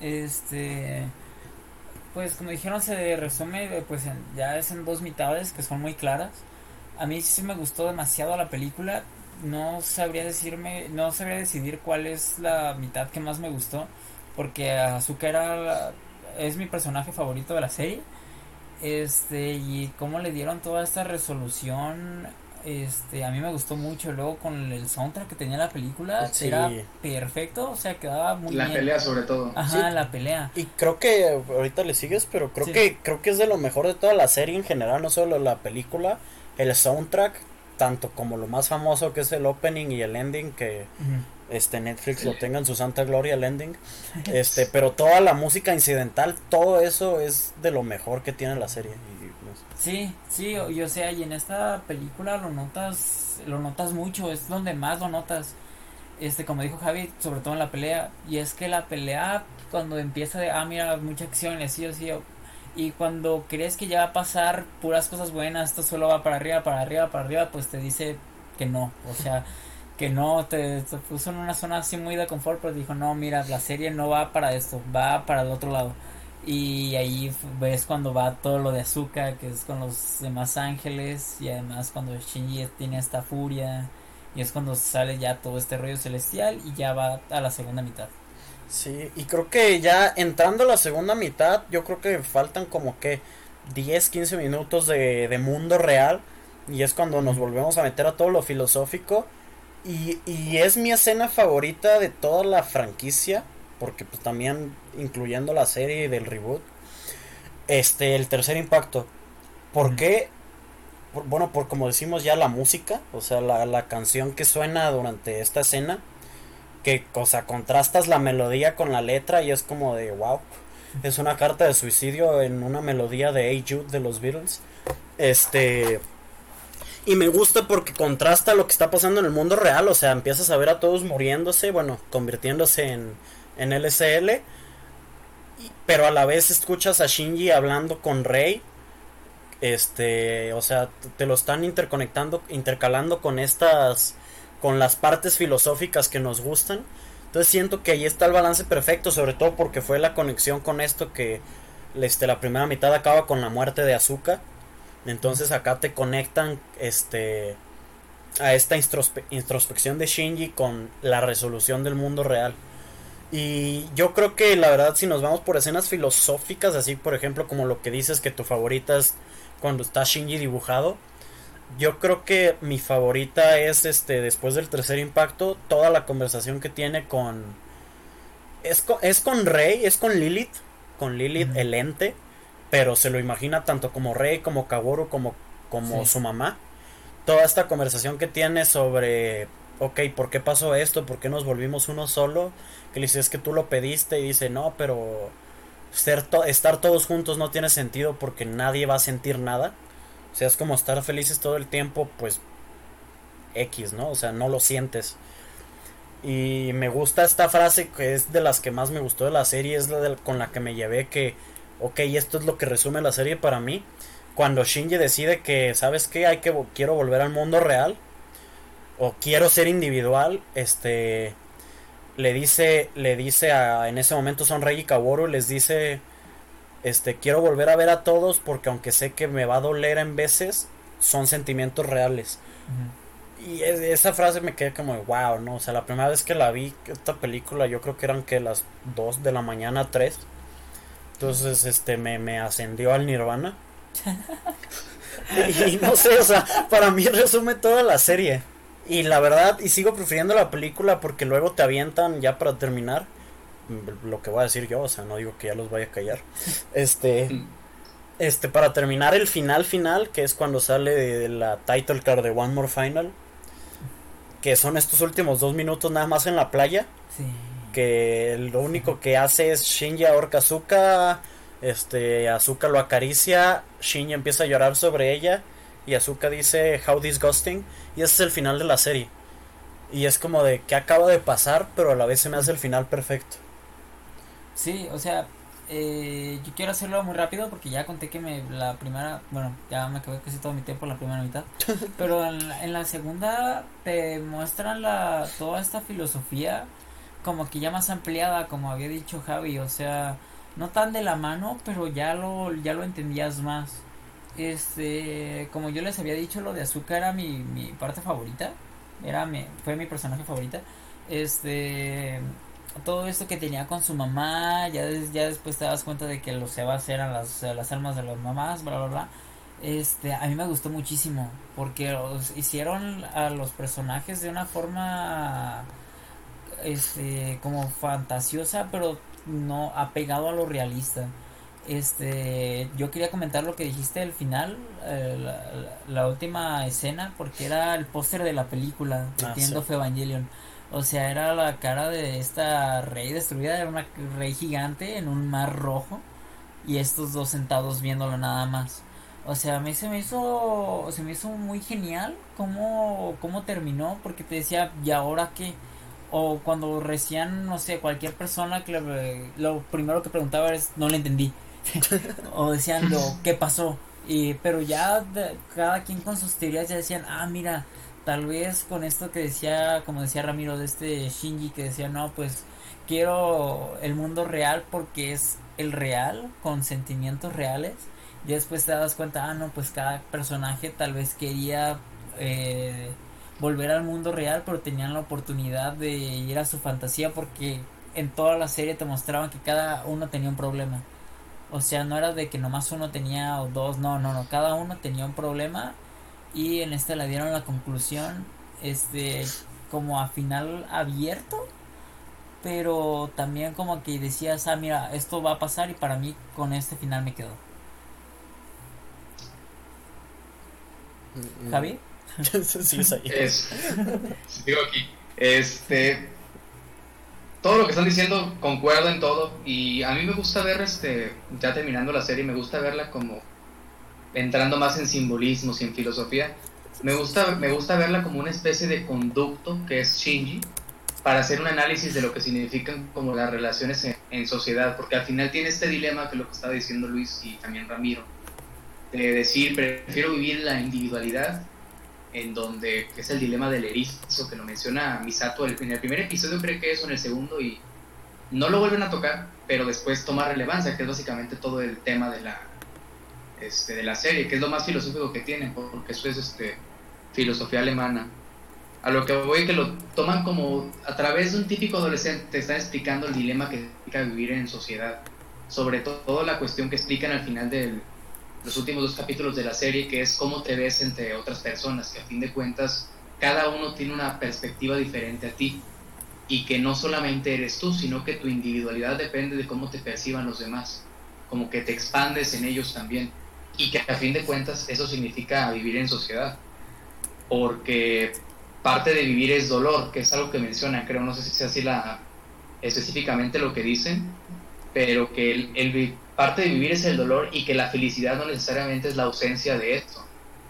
Este. Pues como dijeron, se resume, pues ya es en dos mitades que son muy claras. A mí sí me gustó demasiado la película. No sabría decirme, no sabría decidir cuál es la mitad que más me gustó. Porque Azuka era es mi personaje favorito de la serie este, y cómo le dieron toda esta resolución. Este, a mí me gustó mucho. Luego con el soundtrack que tenía la película, era perfecto. O sea, quedaba muy la bien. La pelea, sobre todo. Ajá, la pelea. Y creo que ahorita le sigues, pero creo que creo que es de lo mejor de toda la serie en general, no solo la película. El soundtrack, tanto como lo más famoso que es el opening y el ending, que este Netflix lo tenga en su santa gloria el ending. [laughs] Este pero toda la música incidental todo eso es de lo mejor que tiene la serie. Pues, sí sí yo sea y en esta película lo notas lo notas mucho es donde más lo notas. Este como dijo Javi sobre todo en la pelea y es que la pelea cuando empieza de ah mira mucha acción y así así y cuando crees que ya va a pasar puras cosas buenas esto solo va para arriba para arriba para arriba pues te dice que no o sea que no te, puso en una zona así muy de confort, pero dijo, no, mira, la serie no va para esto, va para el otro lado. Y ahí ves cuando va todo lo de Azúcar, que es con los demás ángeles, y además cuando Shinji tiene esta furia, y es cuando sale ya todo este rollo celestial y ya va a la segunda mitad. Sí, y creo que ya entrando a la segunda mitad, yo creo que faltan como que 10, 15 minutos de, de mundo real, y es cuando nos volvemos a meter a todo lo filosófico y, es mi escena favorita de toda la franquicia, porque pues también incluyendo la serie del reboot, este, el tercer impacto. ¿Por qué? bueno, por como decimos ya la música, o sea, la, canción que suena durante esta escena, que, o sea, contrastas la melodía con la letra y es como de, wow, es una carta de suicidio en una melodía de Hey Jude de los Beatles. Este y me gusta porque contrasta lo que está pasando en el mundo real. O sea, empiezas a ver a todos muriéndose, bueno, convirtiéndose en, en LSL. pero a la vez escuchas a Shinji hablando con Rey. Este, o sea, te lo están interconectando, intercalando con estas, con las partes filosóficas que nos gustan. Entonces siento que ahí está el balance perfecto, sobre todo porque fue la conexión con esto que este, la primera mitad acaba con la muerte de Azuka entonces acá te conectan este a esta introspección de Shinji con la resolución del mundo real. Y yo creo que la verdad si nos vamos por escenas filosóficas, así por ejemplo como lo que dices que tu favorita es cuando está Shinji dibujado, yo creo que mi favorita es este después del tercer impacto, toda la conversación que tiene con es con, es con Rey, es con Lilith, con Lilith el ente pero se lo imagina tanto como Rey, como Kaworu, como, como su mamá. Toda esta conversación que tiene sobre, ok, ¿por qué pasó esto? ¿Por qué nos volvimos uno solo? Que le dice, es que tú lo pediste y dice, no, pero ser estar todos juntos no tiene sentido porque nadie va a sentir nada. O sea, es como estar felices todo el tiempo, pues X, ¿no? O sea, no lo sientes. Y me gusta esta frase que es de las que más me gustó de la serie, es la con la que me llevé que ok, esto es lo que resume la serie para mí. Cuando Shinji decide que, ¿sabes qué? Hay que, quiero volver al mundo real. O quiero ser individual. Este. Le dice. Le dice a. En ese momento son Rey y Kaworu. Les dice. Este. Quiero volver a ver a todos. Porque aunque sé que me va a doler en veces. Son sentimientos reales. Y esa frase me queda como wow, ¿no? O sea, la primera vez que la vi, esta película, yo creo que eran que las 2 de la mañana, 3. Entonces, este, me, me ascendió al nirvana. y no sé, o sea, para mí resume toda la serie. Y la verdad, y sigo prefiriendo la película porque luego te avientan, ya para terminar, lo que voy a decir yo, o sea, no digo que ya los vaya a callar. Este, este, para terminar el final final, que es cuando sale la title card de One More Final, que son estos últimos dos minutos nada más en la playa. Que lo único que hace es Shinji ahorca Azuka, este, Azuka lo acaricia, Shinji empieza a llorar sobre ella y Azuka dice How disgusting y ese es el final de la serie. Y es como de que acaba de pasar, pero a la vez se me hace el final perfecto. Sí, o sea, eh, yo quiero hacerlo muy rápido porque ya conté que me la primera, bueno, ya me acabé casi todo mi tiempo en la primera mitad, [laughs] pero en la, en la segunda te muestran la toda esta filosofía como que ya más ampliada, como había dicho Javi, o sea, no tan de la mano, pero ya lo ya lo entendías más. Este, como yo les había dicho, lo de Azúcar era mi, mi parte favorita, era mi, fue mi personaje favorita. Este, todo esto que tenía con su mamá, ya, ya después te das cuenta de que los Sebas eran las, las almas de las mamás, bla, bla, bla. Este, a mí me gustó muchísimo, porque hicieron a los personajes de una forma, este, como fantasiosa, pero no apegado a lo realista. Este, yo quería comentar lo que dijiste al final, eh, la, última escena, porque era el póster de la película, ah, Entiendo Evangelion. O sea, era la cara de esta rey destruida, era una rey gigante en un mar rojo y estos dos sentados viéndolo nada más. O sea, a mí se me hizo se me hizo muy genial cómo cómo terminó porque te decía, "¿Y ahora qué?" O cuando recién, no sé, cualquier persona que lo primero que preguntaba es, "No le entendí." [laughs] o decían, lo, "¿Qué pasó?" Y pero ya cada quien con sus teorías ya decían, "Ah, mira, tal vez con esto que decía, como decía Ramiro, de este Shinji que decía, no, pues quiero el mundo real porque es el real, con sentimientos reales. Y después te das cuenta, ah, no, pues cada personaje tal vez quería eh, volver al mundo real, pero tenían la oportunidad de ir a su fantasía porque en toda la serie te mostraban que cada uno tenía un problema. O sea, no era de que nomás uno tenía o dos, no, no, no, cada uno tenía un problema y en esta le dieron la conclusión este como a final abierto pero también como que decías ah mira esto va a pasar y para mí con este final me quedo mm, mm. Javi [laughs] sí, es, digo aquí este todo lo que están diciendo concuerdo en todo y a mí me gusta ver este ya terminando la serie me gusta verla como entrando más en simbolismos y en filosofía, me gusta, me gusta verla como una especie de conducto que es Shinji para hacer un análisis de lo que significan como las relaciones en, sociedad, porque al final tiene este dilema que lo que estaba diciendo Luis y también Ramiro, de decir, prefiero vivir la individualidad, en donde es el dilema del erizo, que lo menciona Misato en el primer episodio, creo que eso en el segundo, y no lo vuelven a tocar, pero después toma relevancia, que es básicamente todo el tema de la este, de la serie, que es lo más filosófico que tienen, porque eso es este, filosofía alemana. A lo que voy que lo toman como a través de un típico adolescente, te están explicando el dilema que significa vivir en sociedad. Sobre todo la cuestión que explican al final de los últimos dos capítulos de la serie, que es cómo te ves entre otras personas, que a fin de cuentas cada uno tiene una perspectiva diferente a ti y que no solamente eres tú, sino que tu individualidad depende de cómo te perciban los demás, como que te expandes en ellos también y que a fin de cuentas eso significa vivir en sociedad, porque parte de vivir es dolor, que es algo que mencionan, creo, no sé si sea así la, específicamente lo que dicen, pero que el, parte de vivir es el dolor y que la felicidad no necesariamente es la ausencia de esto.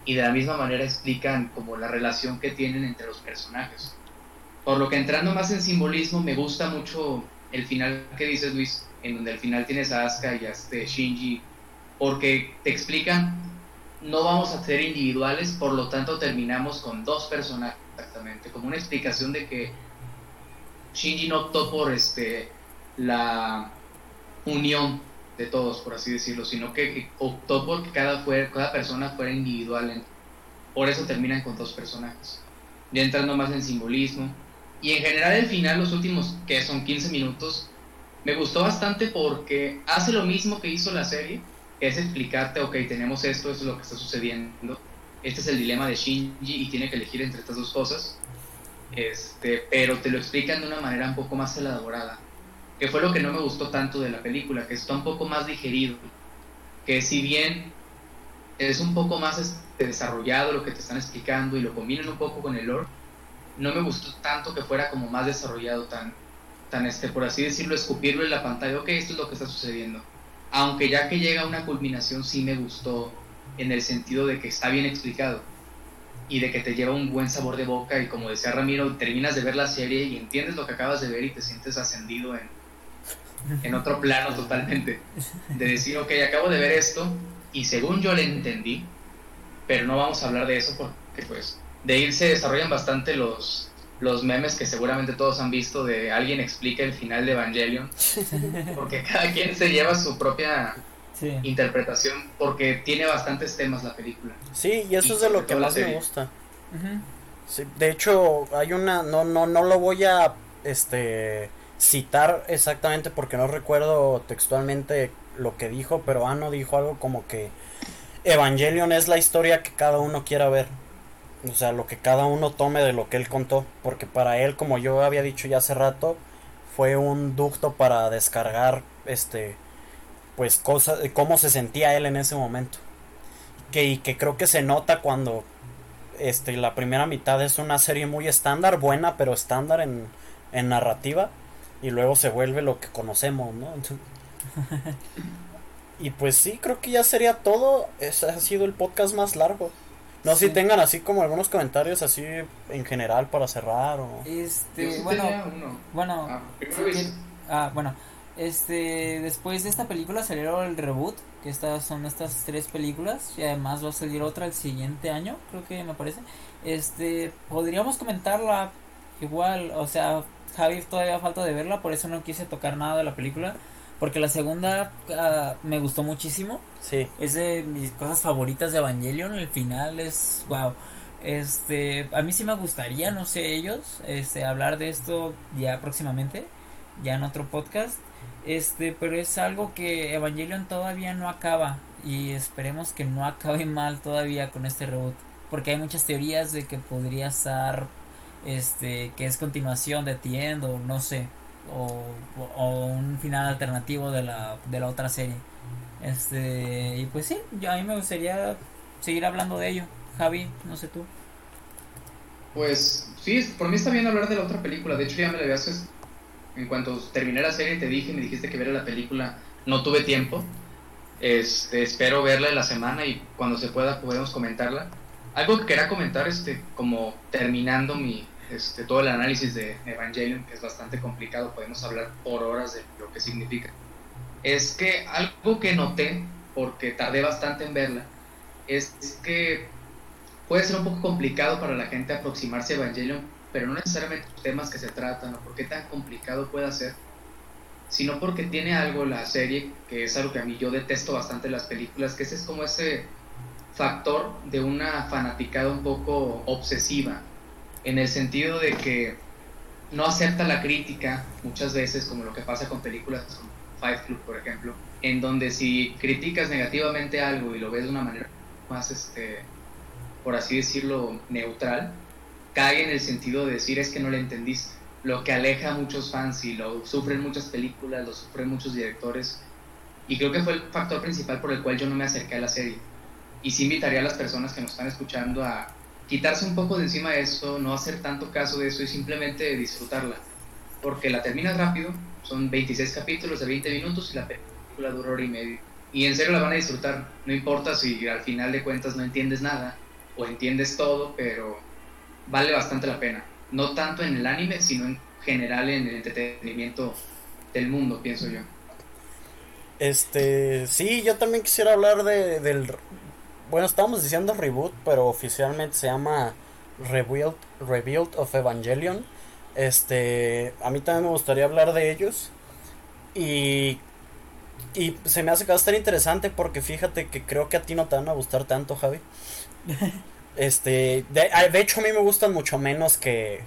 Y de la misma manera explican como la relación que tienen entre los personajes. Por lo que entrando más en simbolismo, me gusta mucho el final que dice Luis, en donde al final tienes a Asuka y a este Shinji porque te explican, no vamos a ser individuales, por lo tanto terminamos con dos personajes exactamente, como una explicación de que Shinji no optó por este la unión de todos, por así decirlo, sino que optó por que cada, cada persona fuera individual. Por eso terminan con dos personajes. Ya entrando más en simbolismo. Y en general el final, los últimos que son 15 minutos, me gustó bastante porque hace lo mismo que hizo la serie, es explicarte, ok, tenemos esto, esto es lo que está sucediendo, este es el dilema de Shinji y tiene que elegir entre estas dos cosas, este, pero te lo explican de una manera un poco más elaborada. Que fue lo que no me gustó tanto de la película, que está un poco más digerido, que si bien es un poco más este, desarrollado lo que te están explicando y lo combinan un poco con el lore, no me gustó tanto que fuera como más desarrollado, tan, tan este, por así decirlo, escupirlo en la pantalla, ok, esto es lo que está sucediendo. Aunque ya que llega a una culminación sí me gustó en el sentido de que está bien explicado y de que te lleva un buen sabor de boca y como decía Ramiro, terminas de ver la serie y entiendes lo que acabas de ver y te sientes ascendido en, en otro plano totalmente. De decir, ok, acabo de ver esto y según yo le entendí, pero no vamos a hablar de eso porque pues de ahí se desarrollan bastante los, los memes que seguramente todos han visto de alguien explica el final de Evangelion, porque cada quien se lleva su propia interpretación, porque tiene bastantes temas la película. Sí, y eso es de lo que más me gusta. de hecho, hay una, no, no, no lo voy a este citar exactamente porque no recuerdo textualmente lo que dijo, pero Ano dijo algo como que Evangelion es la historia que cada uno quiera ver. O sea, lo que cada uno tome de lo que él contó. Porque para él, como yo había dicho ya hace rato, fue un ducto para descargar, este, pues cosas, cómo se sentía él en ese momento. Que, y que creo que se nota cuando, este, la primera mitad es una serie muy estándar, buena, pero estándar en, en narrativa. Y luego se vuelve lo que conocemos, ¿no? [laughs] y pues sí, creo que ya sería todo. Ese ha sido el podcast más largo. No sé si tengan así como algunos comentarios así en general para cerrar o... Este, bueno, bueno, ah, ah, bueno, este, después de esta película salió el reboot, que estas son estas tres películas y además va a salir otra el siguiente año, creo que me parece. Este, podríamos comentarla igual, o sea, Javi todavía falta de verla, por eso no quise tocar nada de la película. Porque la segunda ah, me gustó muchísimo. Sí. Es de mis cosas favoritas de Evangelion. El final es wow. Este, a mí sí me gustaría, no sé ellos, este, hablar de esto ya próximamente, ya en otro podcast. Este, pero es algo que Evangelion todavía no acaba y esperemos que no acabe [laughs] mal todavía con este reboot, porque hay muchas teorías de que podría estar este que es continuación de Tiendo, no sé, o, un final alternativo de la, de la otra serie. Este, y pues sí, a mí me gustaría seguir hablando de ello. Javi, no sé tú. Pues sí, por mí está bien hablar de la otra película. De hecho, ya me la habías. En cuanto terminé la serie, te dije, me dijiste que viera la película. No tuve tiempo. Este, espero verla en la semana y cuando se pueda podemos comentarla. Algo que quería comentar, este, como terminando mi, este, todo el análisis de Evangelion, que es bastante complicado, podemos hablar por horas de lo que significa. Es que algo que noté, porque tardé bastante en verla, es que puede ser un poco complicado para la gente aproximarse a Evangelion, pero no necesariamente los temas que se tratan o por qué tan complicado puede ser, sino porque tiene algo la serie, que es algo que a mí yo detesto bastante las películas, que ese es como ese factor de una fanaticada un poco obsesiva en el sentido de que no acepta la crítica muchas veces, como lo que pasa con películas como Fight Club, por ejemplo, en donde si criticas negativamente algo y lo ves de una manera más, este, por así decirlo, neutral, cae en el sentido de decir es que no le entendiste, lo que aleja a muchos fans y lo sufren muchas películas, lo sufren muchos directores, y creo que fue el factor principal por el cual yo no me acerqué a la serie. Y sí invitaría a las personas que nos están escuchando a quitarse un poco de encima de eso, no hacer tanto caso de eso y simplemente disfrutarla. Porque la terminas rápido, son 26 capítulos de 20 minutos y la película dura hora y media. Y en serio la van a disfrutar, no importa si al final de cuentas no entiendes nada o entiendes todo, pero vale bastante la pena. No tanto en el anime, sino en general en el entretenimiento del mundo, pienso yo. Este, sí, yo también quisiera hablar de, del, bueno, estamos diciendo reboot, pero oficialmente se llama Rebuild, Rebuild of Evangelion. Este, a mí también me gustaría hablar de ellos. Y, y se me hace que va a estar interesante porque fíjate que creo que a ti no te van a gustar tanto, Javi. [laughs] Este, de, de hecho a mí me gustan mucho menos que,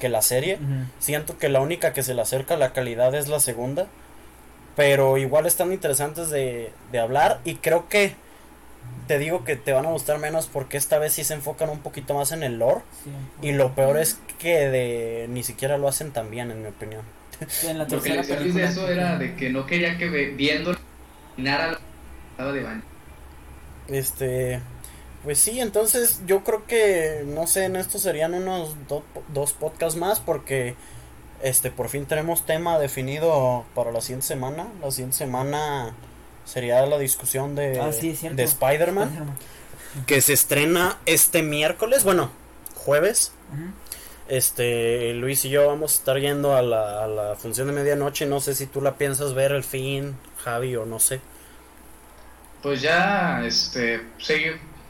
que la serie. Siento que la única que se le acerca a la calidad es la segunda. Pero igual están interesantes de, de hablar y creo que te digo que te van a gustar menos porque esta vez sí se enfocan un poquito más en el lore. y lo peor es que de ni siquiera lo hacen tan bien, en mi opinión. En la Lo que le de eso era de que no quería que viendo nada estaba de baño. Este, pues sí, entonces yo creo que, no sé, en esto serían unos dos podcasts más porque, este, por fin tenemos tema definido para la siguiente semana. La siguiente semana sería la discusión de, ah, de Spider-Man, que se estrena este miércoles, bueno, jueves. Este, Luis y yo vamos a estar yendo a la, a la función de medianoche. No sé si tú la piensas ver el fin, Javi, o no sé. Pues ya, este, sí,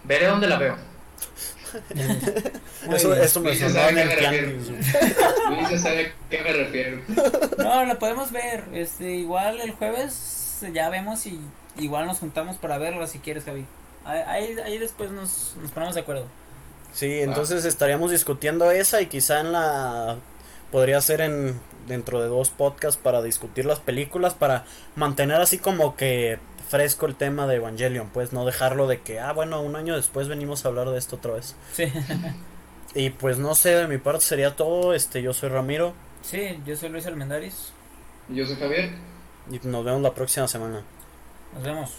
veré dónde la veo. eso, eso me sonó en el Luis sabe a qué me refiero. No, la podemos ver. Este, igual el jueves ya vemos y igual nos juntamos para verla si quieres, Javi. Ahí, ahí después nos, nos ponemos de acuerdo. Sí, entonces estaríamos discutiendo esa y quizá en la podría ser en dentro de dos podcasts para discutir las películas para mantener así como que fresco el tema de Evangelion, pues no dejarlo de que, ah, bueno, un año después venimos a hablar de esto otra vez. Sí. [laughs] y pues no sé, de mi parte sería todo, este, yo soy Ramiro. Sí, yo soy Luis Almendaris. Yo soy Javier. Y nos vemos la próxima semana. Nos vemos.